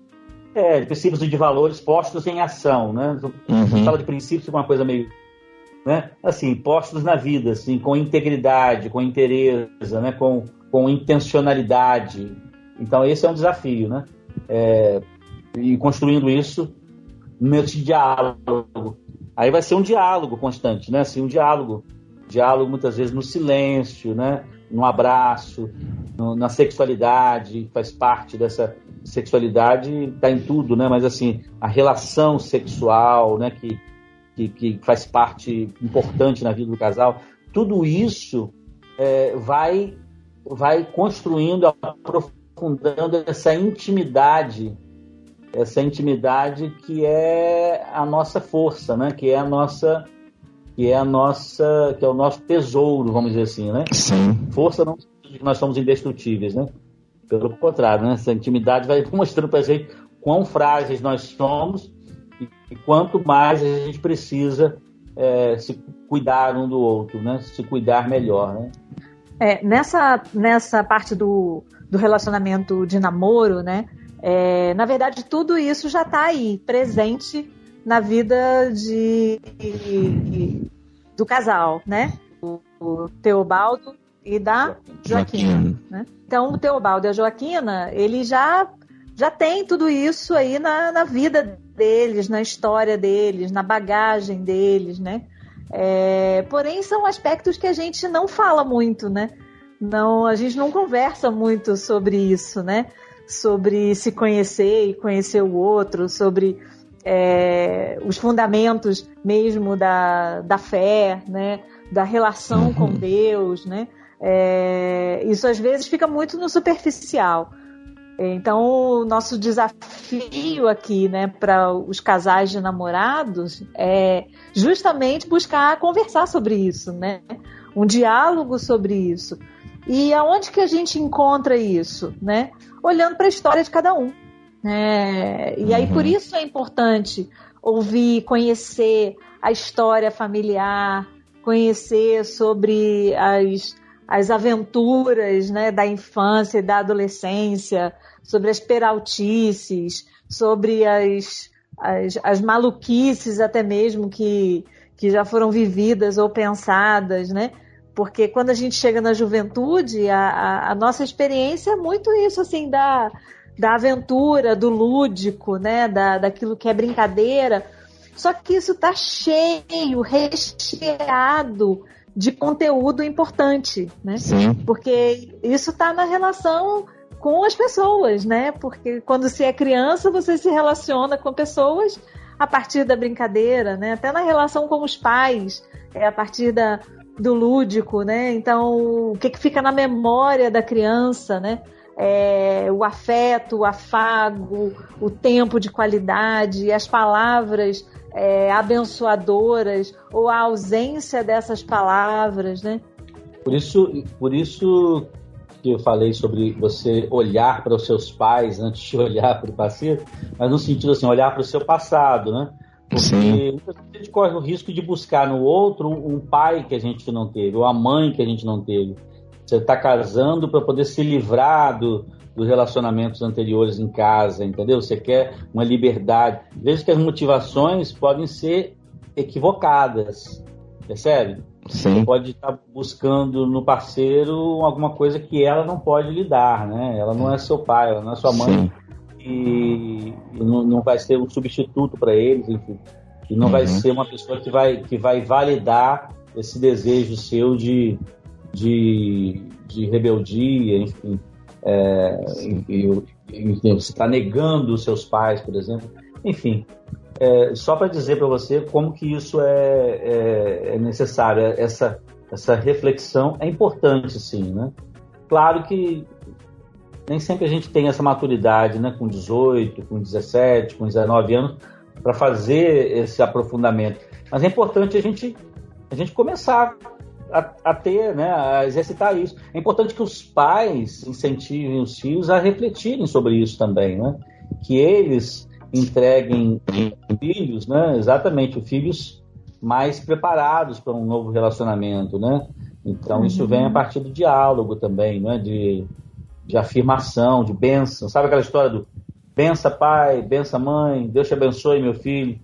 É, de princípios e de valores postos em ação, né? Uhum. Fala de princípios como uma coisa meio né? Assim, postos na vida, assim, com integridade, com interesse, né? Com, com intencionalidade. Então esse é um desafio, né? É, e construindo isso nesse diálogo. Aí vai ser um diálogo constante, né? Assim, um diálogo, diálogo muitas vezes no silêncio, né? No abraço, no, na sexualidade, faz parte dessa sexualidade, está em tudo, né? Mas assim, a relação sexual, né? Que que, que faz parte importante na vida do casal, tudo isso é, vai, vai construindo, aprofundando essa intimidade, essa intimidade que é a nossa força, né? Que é a nossa que é a nossa, que é o nosso tesouro, vamos dizer assim, né? Sim. Força não que nós somos indestrutíveis, né? Pelo contrário, né? Essa intimidade vai *laughs* mostrando para gente quão frágeis nós somos e quanto mais a gente precisa é, se cuidar um do outro, né? Se cuidar melhor, né? É, nessa, nessa parte do, do relacionamento de namoro, né? É, na verdade, tudo isso já está aí, presente na vida de, de, do casal, né? O, o Teobaldo e da Joaquina. Né? Então, o Teobaldo e a Joaquina, ele já já tem tudo isso aí na, na vida deles, na história deles, na bagagem deles, né? É, porém, são aspectos que a gente não fala muito, né? não, a gente não conversa muito sobre isso, né? Sobre se conhecer e conhecer o outro, sobre é, os fundamentos mesmo da, da fé, né? Da relação uhum. com Deus, né? É, isso às vezes fica muito no superficial. Então, o nosso desafio aqui, né, para os casais de namorados é justamente buscar conversar sobre isso, né? Um diálogo sobre isso. E aonde que a gente encontra isso, né? Olhando para a história de cada um. Né? E aí, por uhum. isso é importante ouvir, conhecer a história familiar, conhecer sobre as, as aventuras né, da infância e da adolescência, sobre as peraltices, sobre as, as, as maluquices até mesmo que, que já foram vividas ou pensadas, né? Porque quando a gente chega na juventude, a, a, a nossa experiência é muito isso, assim, da, da aventura, do lúdico, né? Da, daquilo que é brincadeira. Só que isso está cheio, recheado de conteúdo importante, né? Sim. Porque isso está na relação com as pessoas, né? Porque quando se é criança, você se relaciona com pessoas a partir da brincadeira, né? Até na relação com os pais, é a partir da, do lúdico, né? Então, o que, que fica na memória da criança, né? É, o afeto, o afago, o tempo de qualidade, as palavras é, abençoadoras ou a ausência dessas palavras, né? Por isso, por isso que eu falei sobre você olhar para os seus pais *laughs* antes de olhar para o passado, mas no sentido assim, olhar para o seu passado, né? Porque Sim. a gente corre o risco de buscar no outro um pai que a gente não teve, ou a mãe que a gente não teve. Você está casando para poder se livrar do, dos relacionamentos anteriores em casa, entendeu? Você quer uma liberdade. Veja que as motivações podem ser equivocadas, percebe? Sim. Você pode estar buscando no parceiro alguma coisa que ela não pode lhe dar, né? Ela não é seu pai, ela não é sua mãe. E, e não, não, vai ser um substituto para eles, enfim. E não uhum. vai ser uma pessoa que vai, que vai validar esse desejo seu de, de, de rebeldia, enfim. É, enfim, você está negando os seus pais, por exemplo. Enfim, é, só para dizer para você como que isso é, é, é, necessário, essa, essa reflexão é importante, sim, né? Claro que nem sempre a gente tem essa maturidade, né, com 18, com 17, com 19 anos, para fazer esse aprofundamento. Mas é importante a gente, a gente começar a, a, ter, né, a exercitar isso. É importante que os pais incentivem os filhos a refletirem sobre isso também, né? Que eles entreguem filhos, né? Exatamente, filhos mais preparados para um novo relacionamento, né? Então uhum. isso vem a partir do diálogo também, né? De, de afirmação, de bênção. Sabe aquela história do bença pai, bença mãe, Deus te abençoe meu filho.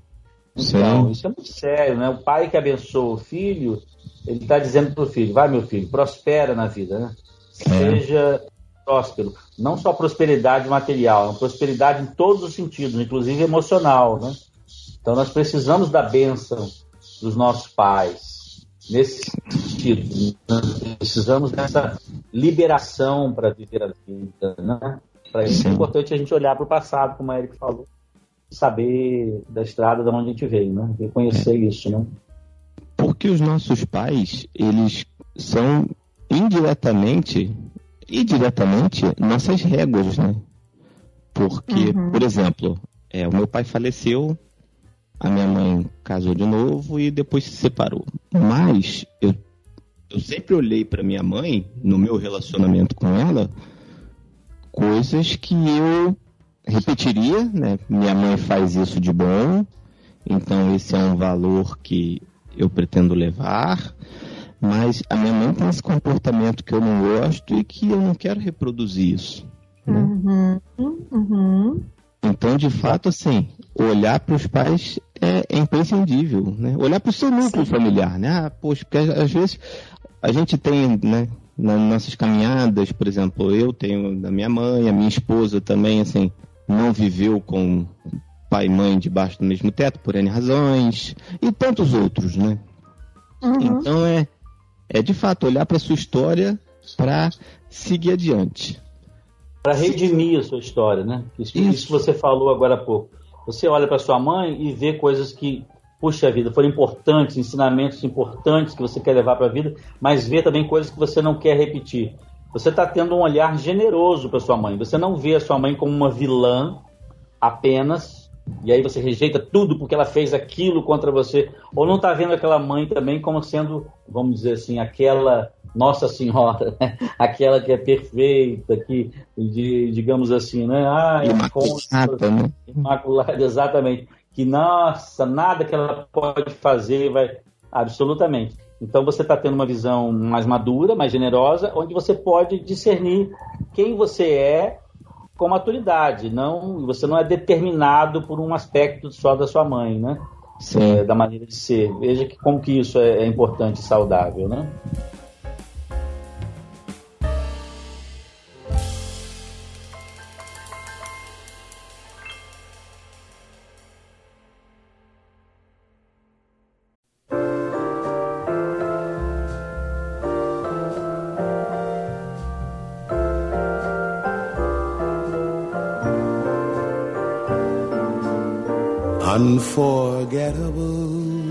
Então, Sim. isso é muito sério, né? O pai que abençoa o filho, ele está dizendo para o filho, vai meu filho, prospera na vida, né? É. Seja próspero. Não só prosperidade material, é prosperidade em todos os sentidos, inclusive emocional. Né? Então nós precisamos da bênção dos nossos pais, nesse sentido. Nós precisamos dessa liberação para viver a vida. Né? Para isso é importante a gente olhar para o passado, como a Eric falou, saber da estrada de onde a gente veio, né? reconhecer é. isso. Né? Porque os nossos pais, eles são indiretamente e diretamente nossas réguas, né? Porque, uhum. por exemplo, é, o meu pai faleceu, a minha mãe casou de novo e depois se separou. Mas eu, eu sempre olhei para minha mãe, no meu relacionamento com ela, coisas que eu repetiria, né? Minha mãe faz isso de bom, então esse é um valor que eu pretendo levar. Mas a minha mãe tem esse comportamento que eu não gosto e que eu não quero reproduzir isso. Né? Uhum, uhum. Então, de fato, assim, olhar para os pais é, é, imprescindível, né? Olhar para o seu núcleo Sim. familiar, né? Ah, poxa, porque às vezes a gente tem, né, nas nossas caminhadas, por exemplo, eu tenho da minha mãe, a minha esposa também, assim, não viveu com pai e mãe debaixo do mesmo teto por N razões, e tantos outros, né? Uhum. Então é, é de fato olhar para sua história para seguir adiante. Para redimir a sua história, né? Isso, isso. isso você falou agora há pouco. Você olha para sua mãe e vê coisas que, puxa vida, foram importantes, ensinamentos importantes que você quer levar para a vida, mas vê também coisas que você não quer repetir. Você está tendo um olhar generoso para sua mãe. Você não vê a sua mãe como uma vilã apenas, e aí você rejeita tudo porque ela fez aquilo contra você, ou não está vendo aquela mãe também como sendo, vamos dizer assim, aquela Nossa Senhora, né? *laughs* aquela que é perfeita, que, de, digamos assim, né? Ah, é imaculada, né? imaculada, *laughs* exatamente. Que, nossa, nada que ela pode fazer vai. Absolutamente. Então você está tendo uma visão mais madura, mais generosa, onde você pode discernir quem você é com maturidade, não você não é determinado por um aspecto só da sua mãe, né? É, da maneira de ser. Veja que como que isso é, é importante e saudável, né? Unforgettable.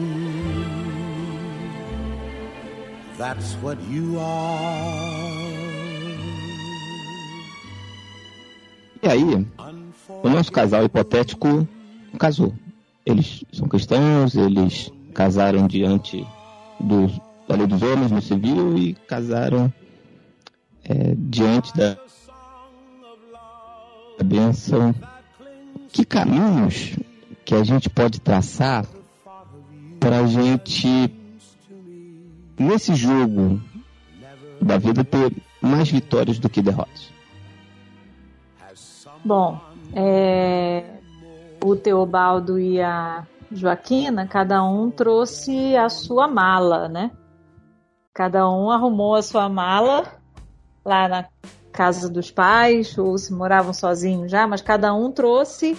That's what you are. E aí, o nosso casal hipotético casou. Eles são cristãos, eles casaram diante do, da lei dos homens no civil e casaram é, diante da, da bênção. Que caminhos que a gente pode traçar para a gente, nesse jogo da vida, ter mais vitórias do que derrotas? Bom, é, o Teobaldo e a Joaquina, cada um trouxe a sua mala, né? Cada um arrumou a sua mala lá na casa dos pais, ou se moravam sozinhos já, mas cada um trouxe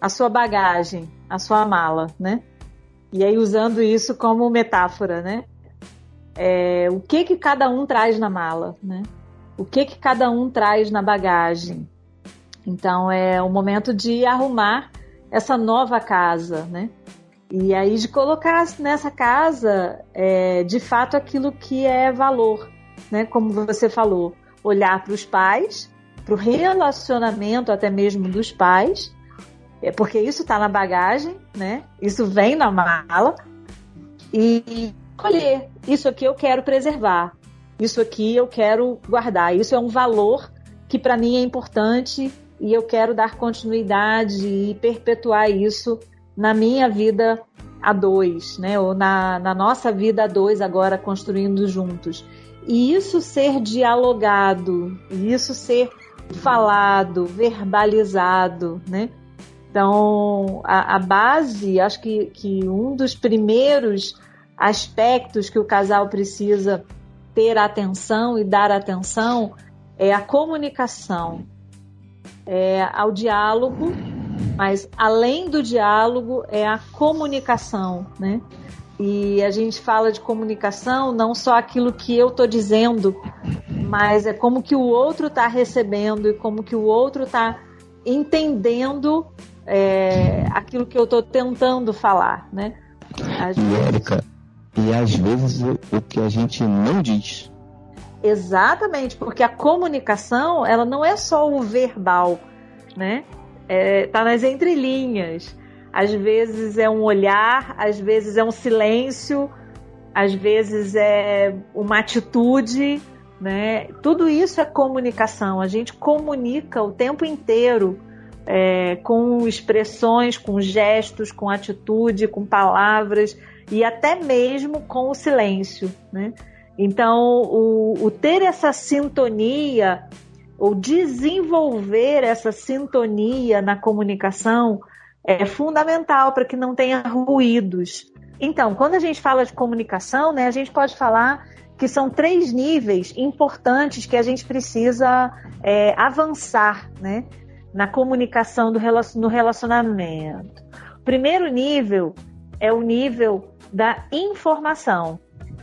a sua bagagem, a sua mala, né? E aí usando isso como metáfora, né? É, o que que cada um traz na mala, né? O que que cada um traz na bagagem? Então é o momento de arrumar essa nova casa, né? E aí de colocar nessa casa, é, de fato, aquilo que é valor, né? Como você falou, olhar para os pais, para o relacionamento até mesmo dos pais é porque isso está na bagagem, né? Isso vem na mala e escolher. Isso aqui eu quero preservar. Isso aqui eu quero guardar. Isso é um valor que para mim é importante e eu quero dar continuidade e perpetuar isso na minha vida a dois, né? Ou na, na nossa vida a dois agora construindo juntos. E isso ser dialogado, isso ser falado, verbalizado, né? Então, a, a base, acho que, que um dos primeiros aspectos que o casal precisa ter atenção e dar atenção é a comunicação, é ao diálogo, mas além do diálogo é a comunicação, né? E a gente fala de comunicação não só aquilo que eu estou dizendo, mas é como que o outro está recebendo e como que o outro está entendendo é, aquilo que eu estou tentando falar, né? Às e Érica, e às vezes o, o que a gente não diz. Exatamente, porque a comunicação ela não é só o verbal, né? É, tá nas entrelinhas. Às vezes é um olhar, às vezes é um silêncio, às vezes é uma atitude, né? Tudo isso é comunicação. A gente comunica o tempo inteiro é, com expressões, com gestos, com atitude, com palavras e até mesmo com o silêncio, né? Então, o, o ter essa sintonia ou desenvolver essa sintonia na comunicação é fundamental para que não tenha ruídos. Então, quando a gente fala de comunicação, né, a gente pode falar que são três níveis importantes que a gente precisa é, avançar, né? Na comunicação do no relacionamento. O primeiro nível é o nível da informação.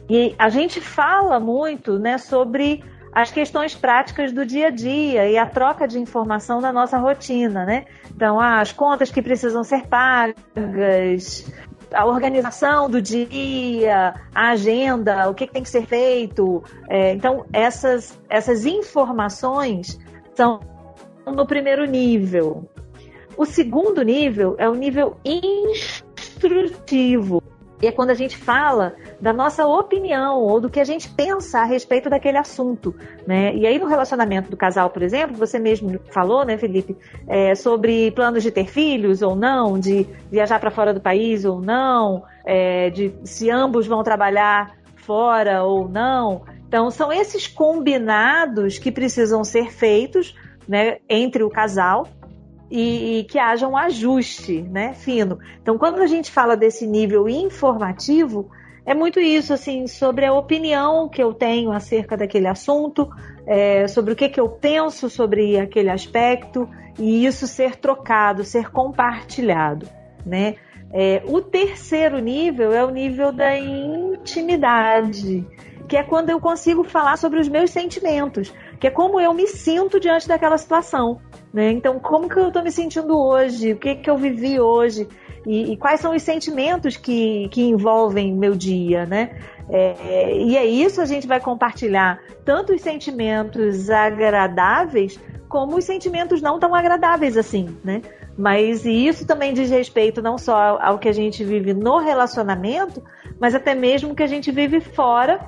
E a gente fala muito né, sobre as questões práticas do dia a dia e a troca de informação da nossa rotina, né? Então, as contas que precisam ser pagas, a organização do dia, a agenda, o que, que tem que ser feito. É, então, essas, essas informações são no primeiro nível. O segundo nível é o nível instrutivo. E é quando a gente fala da nossa opinião ou do que a gente pensa a respeito daquele assunto, né? E aí no relacionamento do casal, por exemplo, você mesmo falou, né, Felipe, é, sobre planos de ter filhos ou não, de viajar para fora do país ou não, é, de se ambos vão trabalhar fora ou não. Então são esses combinados que precisam ser feitos, né, entre o casal e, e, que haja um ajuste né, fino. Então, quando a gente fala desse nível informativo, é muito isso, assim, sobre a opinião que eu tenho acerca daquele assunto, é, sobre o que, que eu penso sobre aquele aspecto, e isso ser trocado, ser compartilhado, né? É, o terceiro nível é o nível da intimidade, que é quando eu consigo falar sobre os meus sentimentos, que é como eu me sinto diante daquela situação. Né? Então, como que eu estou me sentindo hoje? O que, que eu vivi hoje? E, e, quais são os sentimentos que, que envolvem meu dia, né? É, e é isso a gente vai compartilhar tanto os sentimentos agradáveis como os sentimentos não tão agradáveis assim, né? Mas isso também diz respeito não só ao, que a gente vive no relacionamento, mas até mesmo que a gente vive fora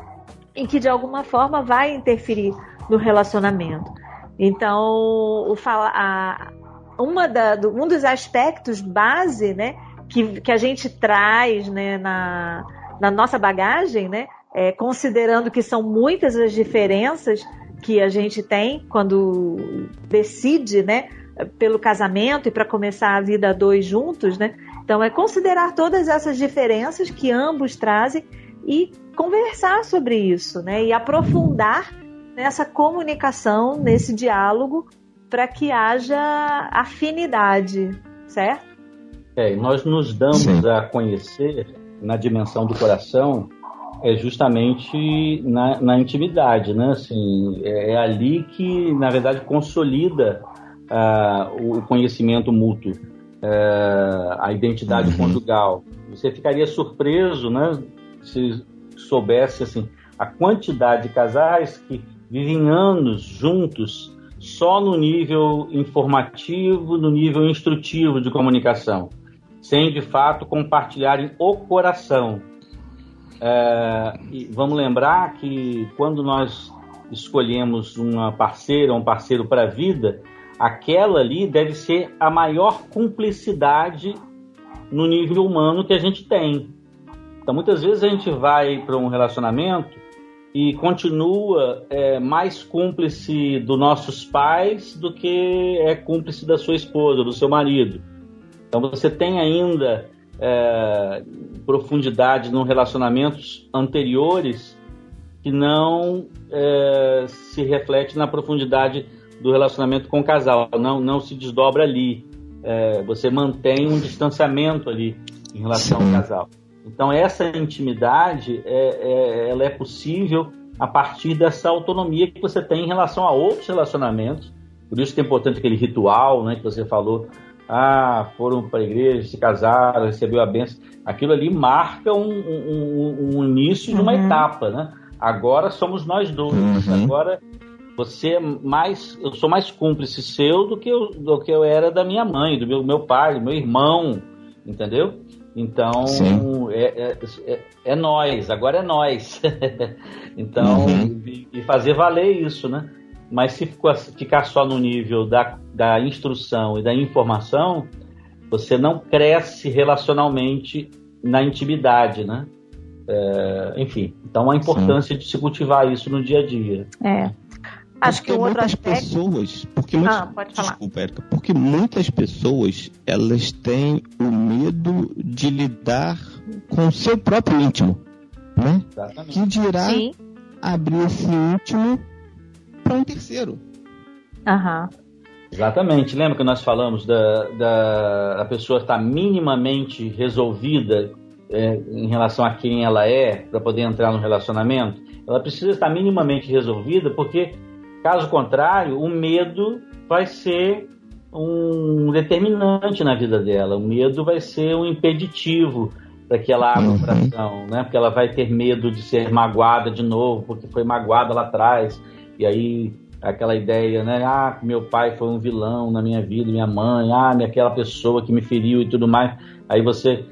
e que de alguma forma vai interferir no relacionamento. Então, o, a, uma da, do, um dos aspectos base, né, que, que a gente traz, né, na, na nossa bagagem, né, é, considerando que são muitas as diferenças que a gente tem quando decide, né, pelo casamento e para começar a vida dois juntos, né? Então é considerar todas essas diferenças que ambos trazem e conversar sobre isso, né? E aprofundar nessa comunicação, nesse diálogo, para que haja afinidade, certo? É, nós nos damos Sim. a conhecer na dimensão do coração é justamente na, na intimidade, né? Assim, é, é, ali que, na verdade, consolida uh, o conhecimento mútuo, uh, a identidade uhum. conjugal. Você ficaria surpreso, né? Se soubesse assim a quantidade de casais que vivem anos juntos só no nível informativo, no nível instrutivo de comunicação, sem de fato compartilharem o coração. É, vamos lembrar que quando nós escolhemos uma parceira, um parceiro para a vida, aquela ali deve ser a maior cumplicidade no nível humano que a gente tem. Então, muitas vezes a gente vai para um relacionamento e continua é, mais cúmplice dos nossos pais do que é cúmplice da sua esposa, do seu marido. Então você tem ainda é, profundidade nos relacionamentos anteriores que não é, se reflete na profundidade do relacionamento com o casal, não, não se desdobra ali. É, você mantém um distanciamento ali em relação ao casal. Então essa intimidade é, é, ela é possível a partir dessa autonomia que você tem em relação a outros relacionamentos. Por isso que é importante aquele ritual, né, que você falou. Ah, foram para a igreja, se casaram, recebeu a bênção. Aquilo ali marca um, um, um início de uma uhum. etapa, né? Agora somos nós dois. Uhum. Agora você é mais, eu sou mais cúmplice seu do que eu, do que eu era da minha mãe, do meu, meu pai, do meu irmão, entendeu? Então, é, é, é, é, nós, agora é nós. *laughs* então, uhum. e, e, fazer valer isso, né? Mas se ficar só no nível da, da instrução e da informação, você não cresce relacionalmente na intimidade, né? É, enfim, então a importância Sim. de se cultivar isso no dia a dia. É. Acho porque que o outro muitas aspecto... pessoas, porque muitas, ah, pode falar. Desculpa, Erika, porque muitas pessoas elas têm o medo de lidar com o seu próprio íntimo, né? Exatamente. Que dirá Sim. abrir esse íntimo para um terceiro. Aham. Exatamente. Lembra que nós falamos da, da a pessoa estar minimamente resolvida é, em relação a quem ela é para poder entrar no relacionamento? Ela precisa estar minimamente resolvida, porque, caso contrário, o medo vai ser um determinante na vida dela. O medo vai ser um impeditivo para que ela abra o uhum. coração, né? Porque ela vai ter medo de ser magoada de novo, porque foi magoada lá atrás. E aí aquela ideia, né? Ah, meu pai foi um vilão na minha vida, minha mãe, ah, aquela pessoa que me feriu e tudo mais. Aí você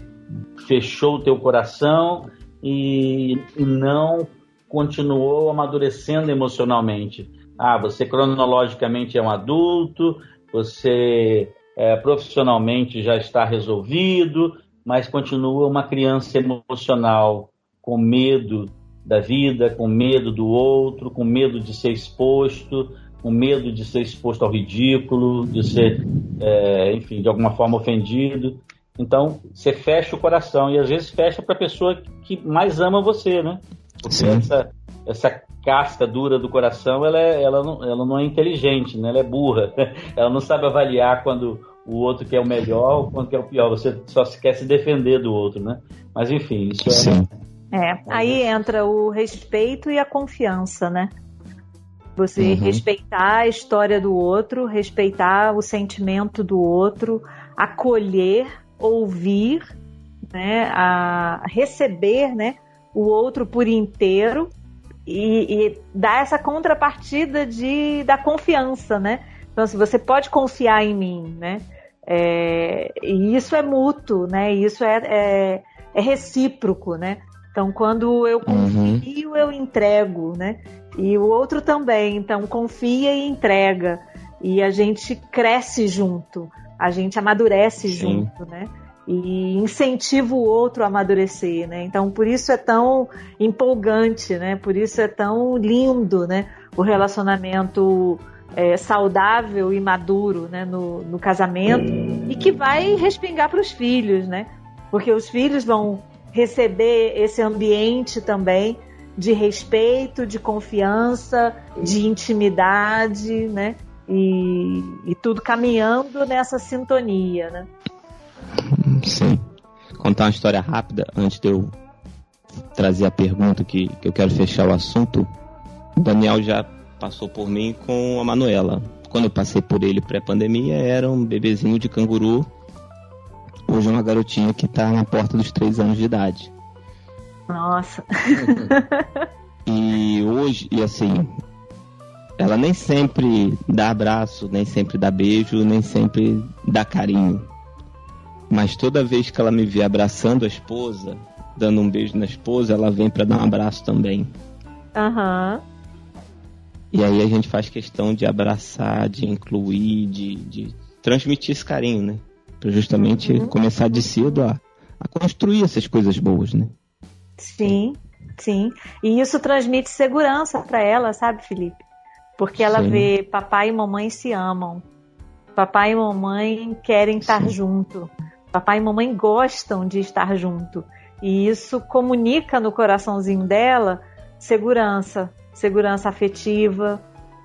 fechou o teu coração e, e não continuou amadurecendo emocionalmente. Ah, você cronologicamente é um adulto, você é, profissionalmente já está resolvido, mas continua uma criança emocional com medo da vida, com medo do outro, com medo de ser exposto, com medo de ser exposto ao ridículo, de ser, é, enfim, de alguma forma ofendido. Então, você fecha o coração e às vezes fecha para a pessoa que mais ama você, né? Porque essa, essa casca dura do coração, ela, é, ela, não, ela não é inteligente, né? Ela é burra. *laughs* Ela não sabe avaliar quando o outro quer o melhor ou quando quer o pior. Você só se quer se defender do outro, né? Mas enfim, isso Sim. é. É, aí entra o respeito e a confiança, né? Você uhum. respeitar a história do outro, respeitar o sentimento do outro, acolher ouvir, né, a receber, né, o outro por inteiro e, e dar essa contrapartida de da confiança, né? Então, se assim, você pode confiar em mim, né? É, e isso é mútuo, né? Isso é, é, é recíproco, né? Então, quando eu uhum. confio, uhum. eu entrego, né? E o outro também. Então, confia e entrega. E a gente cresce junto a gente amadurece Sim. junto, né? E incentiva o outro a amadurecer, né? Então, por isso é tão empolgante, né? Por isso é tão lindo, né? O relacionamento é, saudável e maduro, né? No, no casamento e que vai respingar para os filhos, né? Porque os filhos vão receber esse ambiente também de respeito, de confiança, de intimidade, né? e, e tudo caminhando nessa sintonia, né? Sim. Contar uma história rápida antes de eu trazer a pergunta que, que eu quero fechar o assunto. O Daniel já passou por mim com a Manuela. Quando eu passei por ele pré-pandemia, era um bebezinho de canguru. Hoje é uma garotinha que está na porta dos três anos de idade. Nossa. *laughs* e hoje, e assim, ela nem sempre dá abraço, nem sempre dá beijo, nem sempre dá carinho. Mas toda vez que ela me vê abraçando a esposa, dando um beijo na esposa, ela vem para dar um abraço também. Aham. Uhum. E aí a gente faz questão de abraçar, de incluir, de, de transmitir esse carinho, né? Pra justamente uhum. começar de cedo a, a construir essas coisas boas, né? Sim, sim. E isso transmite segurança para ela, sabe, Felipe? Porque ela Sim. vê papai e mamãe se amam. Papai e mamãe querem estar Sim. junto. Papai e mamãe gostam de estar junto. E isso comunica no coraçãozinho dela segurança, segurança afetiva,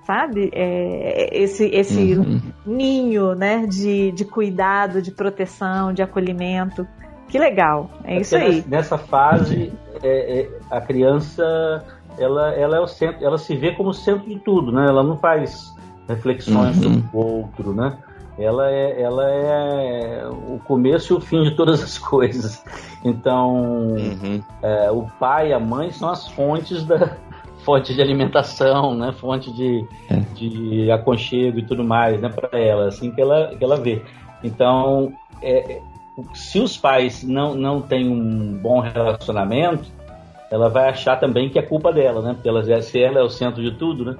sabe? É, esse esse uhum. ninho, né, de, de cuidado, de proteção, de acolhimento. Que legal, é, isso aí. Nessa fase, é, é, a criança ela, ela é o centro, ela se vê como o centro de tudo, né? Ela não faz reflexões uhum. sobre o outro, né? Ela é, ela é o começo e o fim de todas as coisas. Então, uhum. é, o pai e a mãe são as fontes da *laughs* fonte de alimentação, né? Fonte de, é. de aconchego e tudo mais, né? Para ela, assim que ela, que ela vê. Então, é, se os pais não, não têm um bom relacionamento, ela vai achar também que é culpa dela, né? Porque ela, se ela é o centro de tudo, né?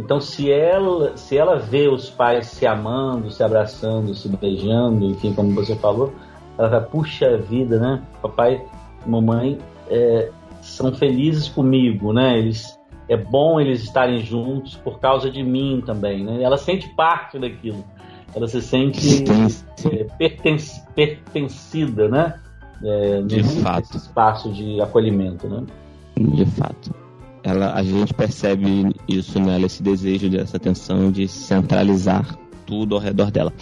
Então, se ela, se ela vê os pais se amando, se abraçando, se beijando, enfim, como você falou, ela vai, puxa vida, né? Papai e mamãe é, são felizes comigo, né? Eles, é bom eles estarem juntos por causa de mim também, né? Ela sente parte daquilo. Ela se sente é, pertence, pertencida, né? é, de fato. espaço de acolhimento, né? De fato. Ela, a gente percebe isso nela, esse desejo dessa atenção de centralizar tudo ao redor dela.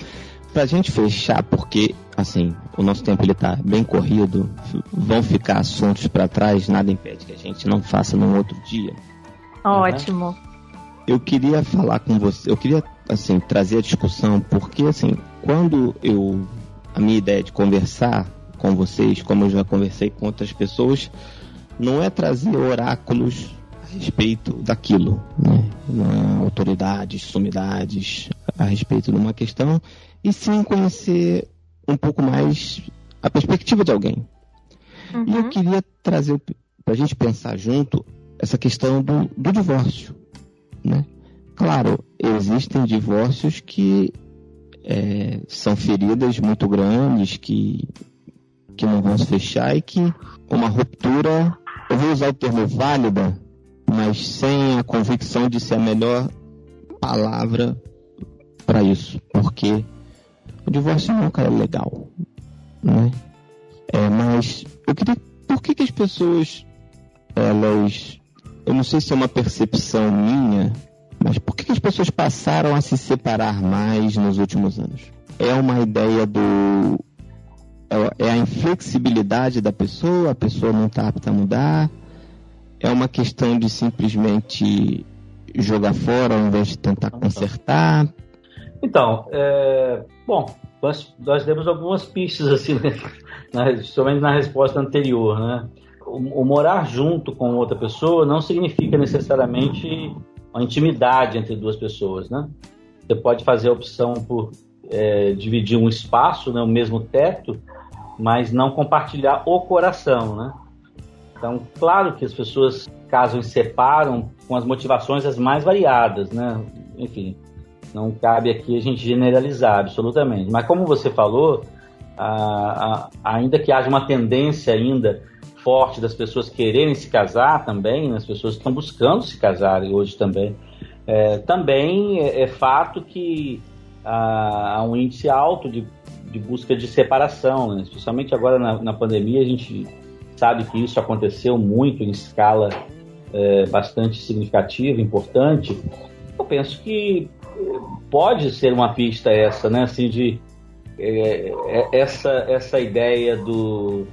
pra gente fechar, porque assim, o nosso tempo ele tá bem corrido, vão ficar assuntos para trás, nada impede que a gente não faça num outro dia. Ótimo. Eu queria falar com você, eu queria assim trazer a discussão porque assim, quando eu a minha ideia de conversar com vocês, como eu já conversei com outras pessoas, não é trazer oráculos respeito daquilo, né? Autoridades, sumidades a respeito de uma questão, e sim conhecer um pouco mais a perspectiva de alguém. Uhum. E eu uhum. queria trazer para a gente pensar junto essa questão do, do divórcio, né? Claro, existem divórcios que é, são feridas muito grandes que, que não vão se fechar e que uma ruptura, eu vou usar o termo válida, mas sem a convicção de ser a melhor palavra para isso, porque o divórcio nunca é legal, né? É, mas eu queria, por que, que as pessoas, elas, eu não sei se é uma percepção minha, mas por que, que as pessoas passaram a se separar mais nos últimos anos? É uma ideia do é, é a inflexibilidade da pessoa, a pessoa não está apta a mudar, é uma questão de simplesmente jogar fora ao invés de tentar consertar. Então, é, bom, nós, nós demos algumas pistas assim, *laughs* né? na, somente na resposta anterior, né? O, o, morar junto com outra pessoa não significa necessariamente uma intimidade entre duas pessoas, né? Você pode fazer a opção por é, dividir um espaço, né, o mesmo teto, mas não compartilhar o coração, né? Então, claro que as pessoas casam e separam com as motivações as mais variadas, né? Enfim, não cabe aqui a gente generalizar absolutamente. Mas como você falou, a, a, ainda que haja uma tendência ainda forte das pessoas quererem se casar também, né? as pessoas estão buscando se casarem hoje também, é, também é, é, fato que há um índice alto de, de busca de separação, né? especialmente agora na, na pandemia a gente sabe que isso aconteceu muito em escala é, bastante significativa, importante. Eu penso que pode ser uma pista essa, né? Assim, de é, é, essa, essa ideia do,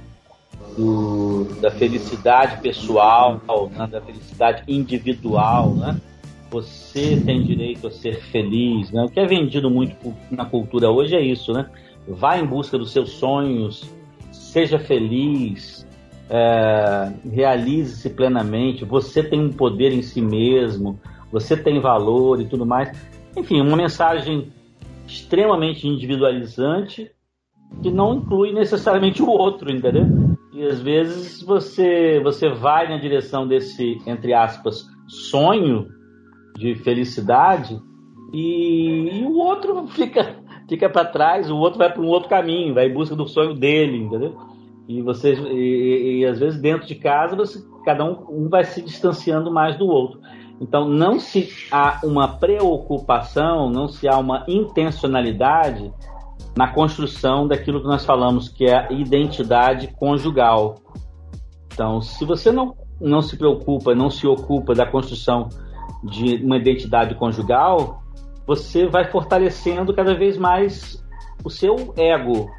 do, da felicidade pessoal, né? da felicidade individual, né? Você tem direito a ser feliz, né? O que é vendido muito na cultura hoje é isso, né? Vá em busca dos seus sonhos, seja feliz, é, realize-se plenamente. Você tem um poder em si mesmo, você tem valor e tudo mais. Enfim, uma mensagem extremamente individualizante que não inclui necessariamente o outro, entendeu? E às vezes você você vai na direção desse entre aspas sonho de felicidade e, e o outro fica fica para trás, o outro vai para um outro caminho, vai em busca do sonho dele, entendeu? E você e, e, às vezes dentro de casa você cada um, um vai se distanciando mais do outro. Então, não se há uma preocupação, não se há uma intencionalidade na construção daquilo que nós falamos, que é a identidade conjugal. Então, se você não, não se preocupa, não se ocupa da construção de uma identidade conjugal, você vai fortalecendo cada vez mais o seu ego,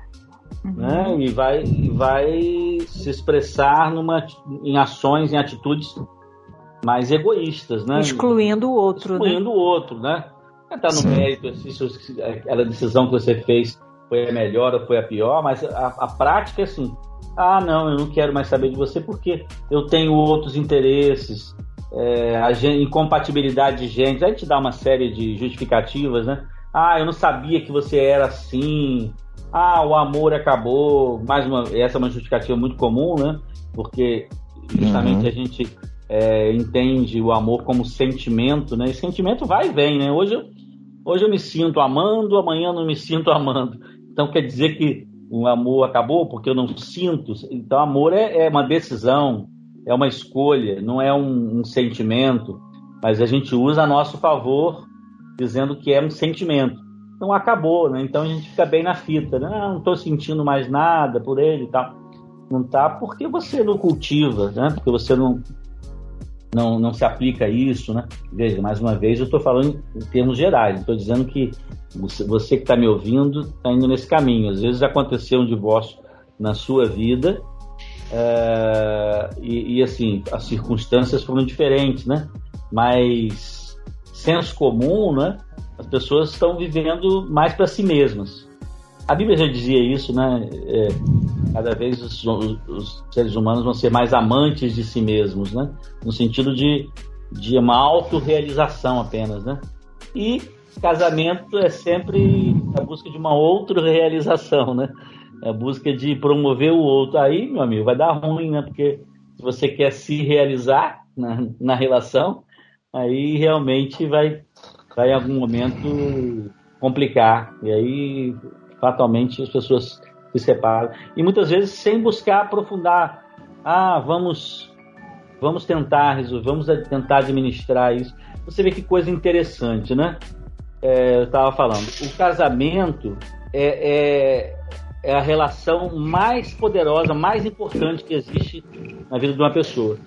uhum. né? E vai, vai se expressar numa, em ações, em atitudes mais egoístas, né? Excluindo o outro, né? Excluindo né? o outro, né? Está no Sim. mérito se aquela decisão que você fez foi a melhor ou foi a pior, mas a, a prática é assim: ah, não, eu não quero mais saber de você porque eu tenho outros interesses, é, a incompatibilidade de gêneros. A gente dá uma série de justificativas, né? Ah, eu não sabia que você era assim. Ah, o amor acabou. Mais uma, essa é uma justificativa muito comum, né? Porque justamente uhum. a gente é, entende o amor como sentimento, né? E sentimento vai e vem, né? Hoje eu, hoje eu me sinto amando, amanhã não me sinto amando. Então quer dizer que o amor acabou porque eu não sinto. Então amor é, é uma decisão, é uma escolha, não é um, um, sentimento. Mas a gente usa a nosso favor dizendo que é um sentimento. Então acabou, né? Então a gente fica bem na fita, né? Ah, não estou sentindo mais nada por ele e tal. Não tá porque você não cultiva, né? Porque você não não, não se aplica isso, né? Veja, mais uma vez, eu estou falando em termos gerais, estou dizendo que Você, você que está me ouvindo está indo nesse caminho. Às vezes aconteceu um divórcio na sua vida é, e, e, assim as circunstâncias foram diferentes, né? Mas senso comum, né? As pessoas estão vivendo mais para si mesmas. A Bíblia já dizia isso, né? É, cada vez os, os, seres humanos vão ser mais amantes de si mesmos, né? No sentido de, de uma autorrealização apenas, né? E casamento é sempre a busca de uma outra realização, né? É a busca de promover o outro. Aí, meu amigo, vai dar ruim, né? Porque se você quer se realizar na, na relação, aí realmente vai, vai em algum momento complicar. E aí, fatalmente, as pessoas se separam. E muitas vezes sem buscar aprofundar. Ah, vamos, vamos tentar resolver, vamos tentar administrar isso. Você vê que coisa interessante, né? É, eu estava falando. O casamento é, é, é a relação mais poderosa, mais importante que existe na vida de uma pessoa.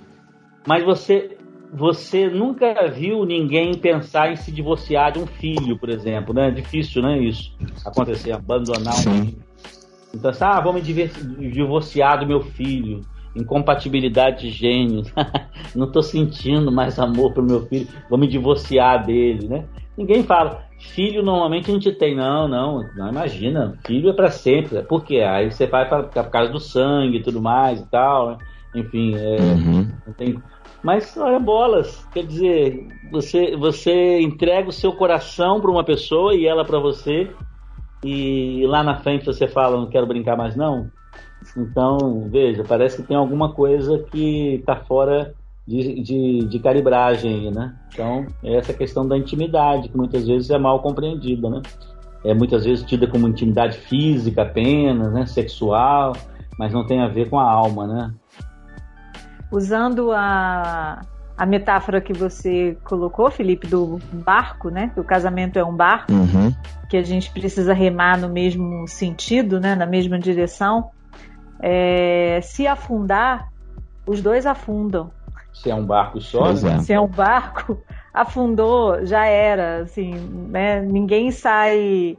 Mas você você nunca viu ninguém pensar em se divorciar de um filho, por exemplo, né? É difícil, né? Isso acontecer, abandonar um filho. Então, assim, ah, vou me divorciar do meu filho. Incompatibilidade de gênios. *laughs* Não estou sentindo mais amor pro meu filho. Vou me divorciar dele, né? Ninguém fala. Filho normalmente a gente tem, não, não, não imagina, filho é para sempre. Por quê? Aí você vai para por causa do sangue e tudo mais e tal, né? enfim, é, uhum. tem, mas olha bolas, quer dizer, você você entrega o seu coração para uma pessoa e ela para você e lá na frente você fala não quero brincar mais não. Então veja, parece que tem alguma coisa que está fora de, de, de, calibragem, né? Então é essa questão da intimidade que muitas vezes é mal compreendida, né? É muitas vezes tida como intimidade física apenas, né? Sexual, mas não tem a ver com a alma, né? Usando a, a metáfora que você colocou, Felipe, do barco, né? Que o casamento é um barco, uhum. que a gente precisa remar no mesmo sentido, né? Na mesma direção. É, se afundar, os dois afundam. Se é um barco só, né? Se é um barco, *laughs* afundou, já era, assim, né? Ninguém sai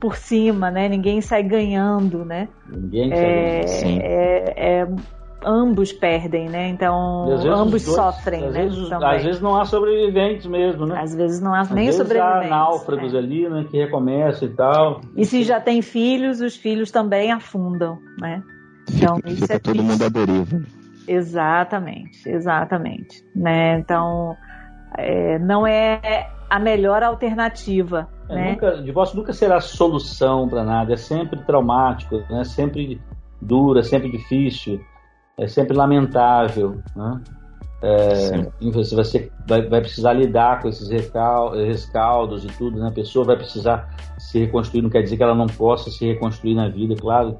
por cima, né? Ninguém sai ganhando, né? Ninguém sai é, ganhando. É, é, ambos perdem, né? Então ambos dois, sofrem, às né? Vezes, às vezes não há sobreviventes mesmo, né? Às vezes não há às nem vezes sobreviventes. Há náufragos né? ali, né? Que recomeçam e tal. E se já tem filhos, os filhos também afundam, né? Então fica, isso fica é todo triste. mundo à deriva. Exatamente, exatamente, né? Então é, não é a melhor alternativa. É, né? nunca, divórcio nunca será solução para nada, é sempre traumático, né? Sempre dura, sempre difícil é sempre lamentável, né? É, você vai, vai, precisar lidar com esses rescaldos e tudo, né? A pessoa vai precisar se reconstruir, não quer dizer que ela não possa se reconstruir na vida, claro,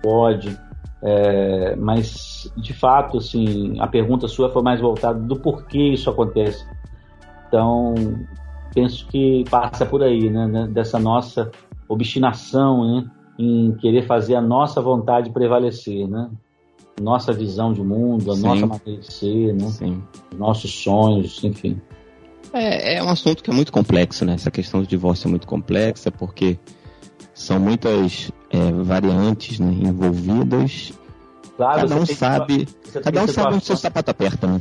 pode, é, mas de fato, assim, a pergunta sua foi mais voltada do porquê isso acontece. Então, penso que passa por aí, né? né dessa nossa obstinação, né? Em querer fazer a nossa vontade prevalecer, né? Nossa visão de mundo, a Sim. nossa maneira de ser, né? Sim. nossos sonhos, enfim. É, é um assunto que é muito complexo, né? Essa questão do divórcio é muito complexa porque são muitas é, variantes né, envolvidas. Claro, cada um sabe, cada um sabe onde seu sapato aperta, né?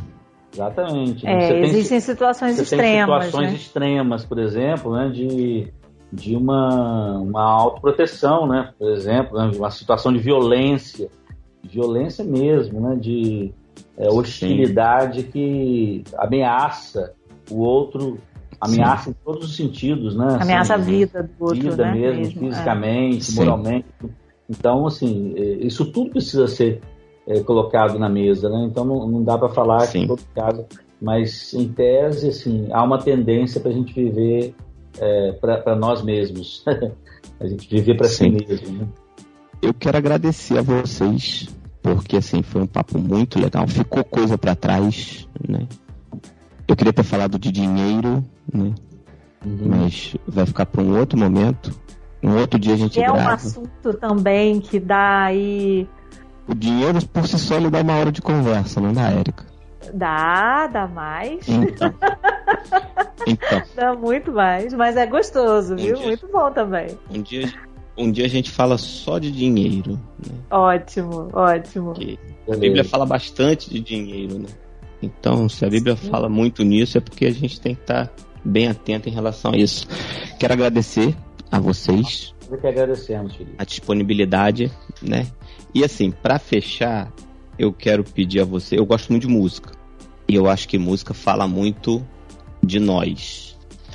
Exatamente. É, existem situações extremas. situações né? extremas, por exemplo, né, de, de uma, uma autoproteção, né? Por exemplo, né, uma situação de violência violência mesmo, né? De é, hostilidade Sim. que ameaça o outro, ameaça Sim. em todos os sentidos, né? Ameaça assim, a vida do outro, vida né? mesmo, mesmo, fisicamente, é. moralmente. Então, assim, é, isso tudo precisa ser é, colocado na mesa, né? Então não, não dá para falar Sim. em todo caso, mas em tese, assim, há uma tendência para *laughs* a gente viver é, para nós mesmos, a gente viver para si mesmo. Né? Eu quero agradecer a vocês porque assim foi um papo muito legal. Ficou coisa para trás, né? Eu queria ter falado de dinheiro, né? Uhum. Mas vai ficar para um outro momento. Um outro dia a gente é grava. É um assunto também que dá aí. O dinheiro por si só ele dá uma hora de conversa, não dá, Érica? Dá, dá mais. Então. *laughs* então. Dá muito mais, mas é gostoso, um viu? Dia, muito bom também. Um dia, um dia a gente fala só de dinheiro. Né? Ótimo, ótimo. Porque a Bíblia fala bastante de dinheiro, né? Então, se a Bíblia Sim. fala muito nisso, é porque a gente tem que estar bem atento em relação a isso. Quero agradecer a vocês. Eu que agradecemos, Felipe. A disponibilidade, né? E assim, para fechar, eu quero pedir a você, eu gosto muito de música. E eu acho que música fala muito de nós.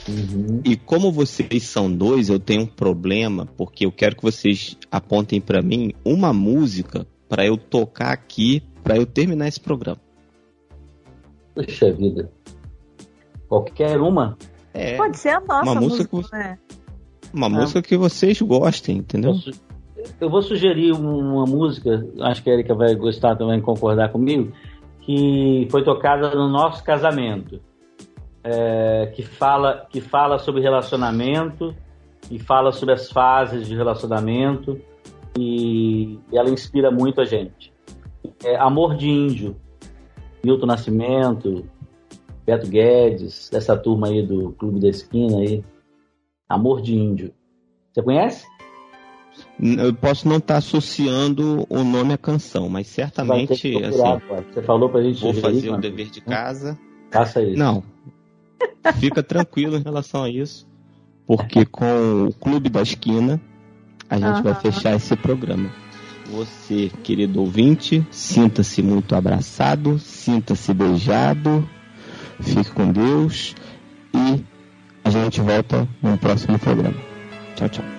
Uhum. E como vocês são dois, eu tenho um problema, porque eu quero que vocês apontem para mim uma música para eu tocar aqui, para eu terminar esse programa. Puxa vida. Qualquer uma? É, Pode ser a nossa uma música, música né? Uma ah. música que vocês gostem, entendeu? Eu vou sugerir uma música, acho que a Erika vai gostar também, concordar comigo, que foi tocada no nosso casamento. É, que, fala, que fala sobre relacionamento e fala sobre as fases de relacionamento e, ela inspira muito a gente. É Amor de Índio, Milton Nascimento, Beto Guedes, dessa turma aí do Clube da Esquina aí. Amor de Índio. Você conhece? Eu posso não estar tá associando o nome à canção, mas certamente. Procurar, assim, Você falou pra gente. Vou fazer o dever de casa. Faça isso. Não. Fica tranquilo em relação a isso, porque com o Clube da Esquina a gente uhum. vai fechar esse programa. Você, querido ouvinte, sinta-se muito abraçado, sinta-se beijado, fique com Deus e a gente volta no próximo programa. Tchau, tchau.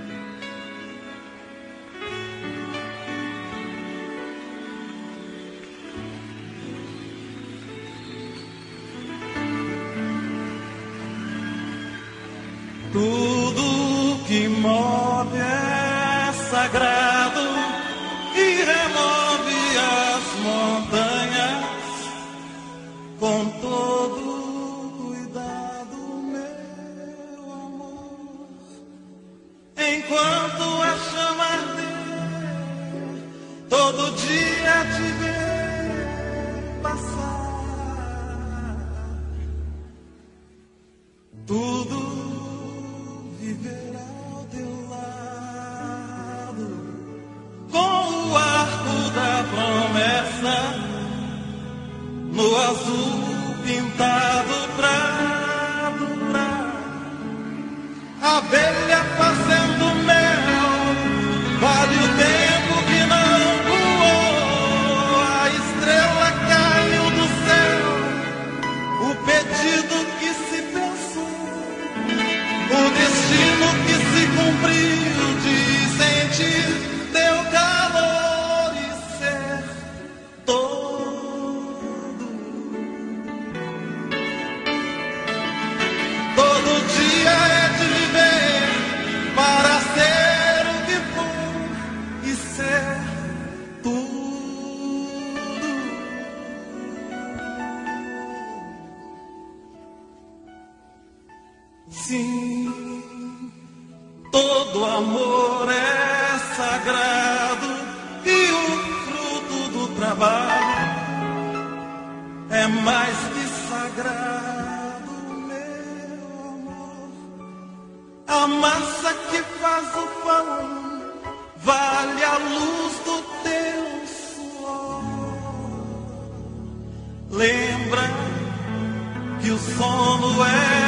Todo amor é sagrado e o fruto do trabalho é mais que sagrado, meu amor. A massa que faz o pão vale a luz do teu suor. Lembra que o sono é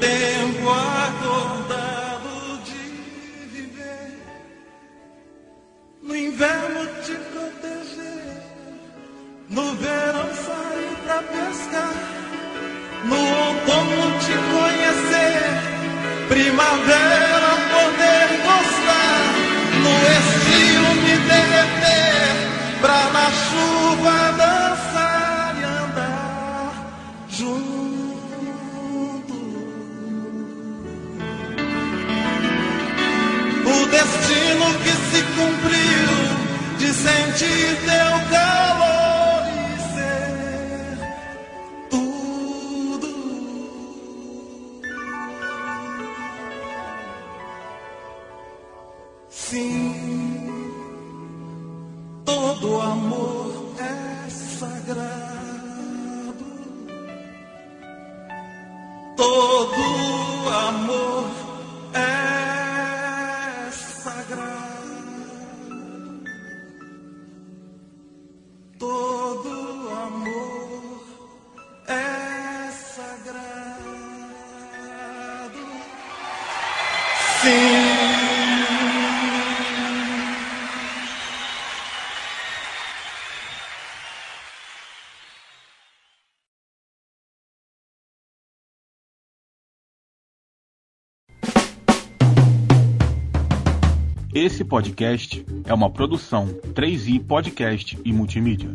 tempo acordado de viver. No inverno te proteger, no verão sair pra pescar, no outono te conhecer, primavera Esse podcast é uma produção 3i Podcast e Multimídia.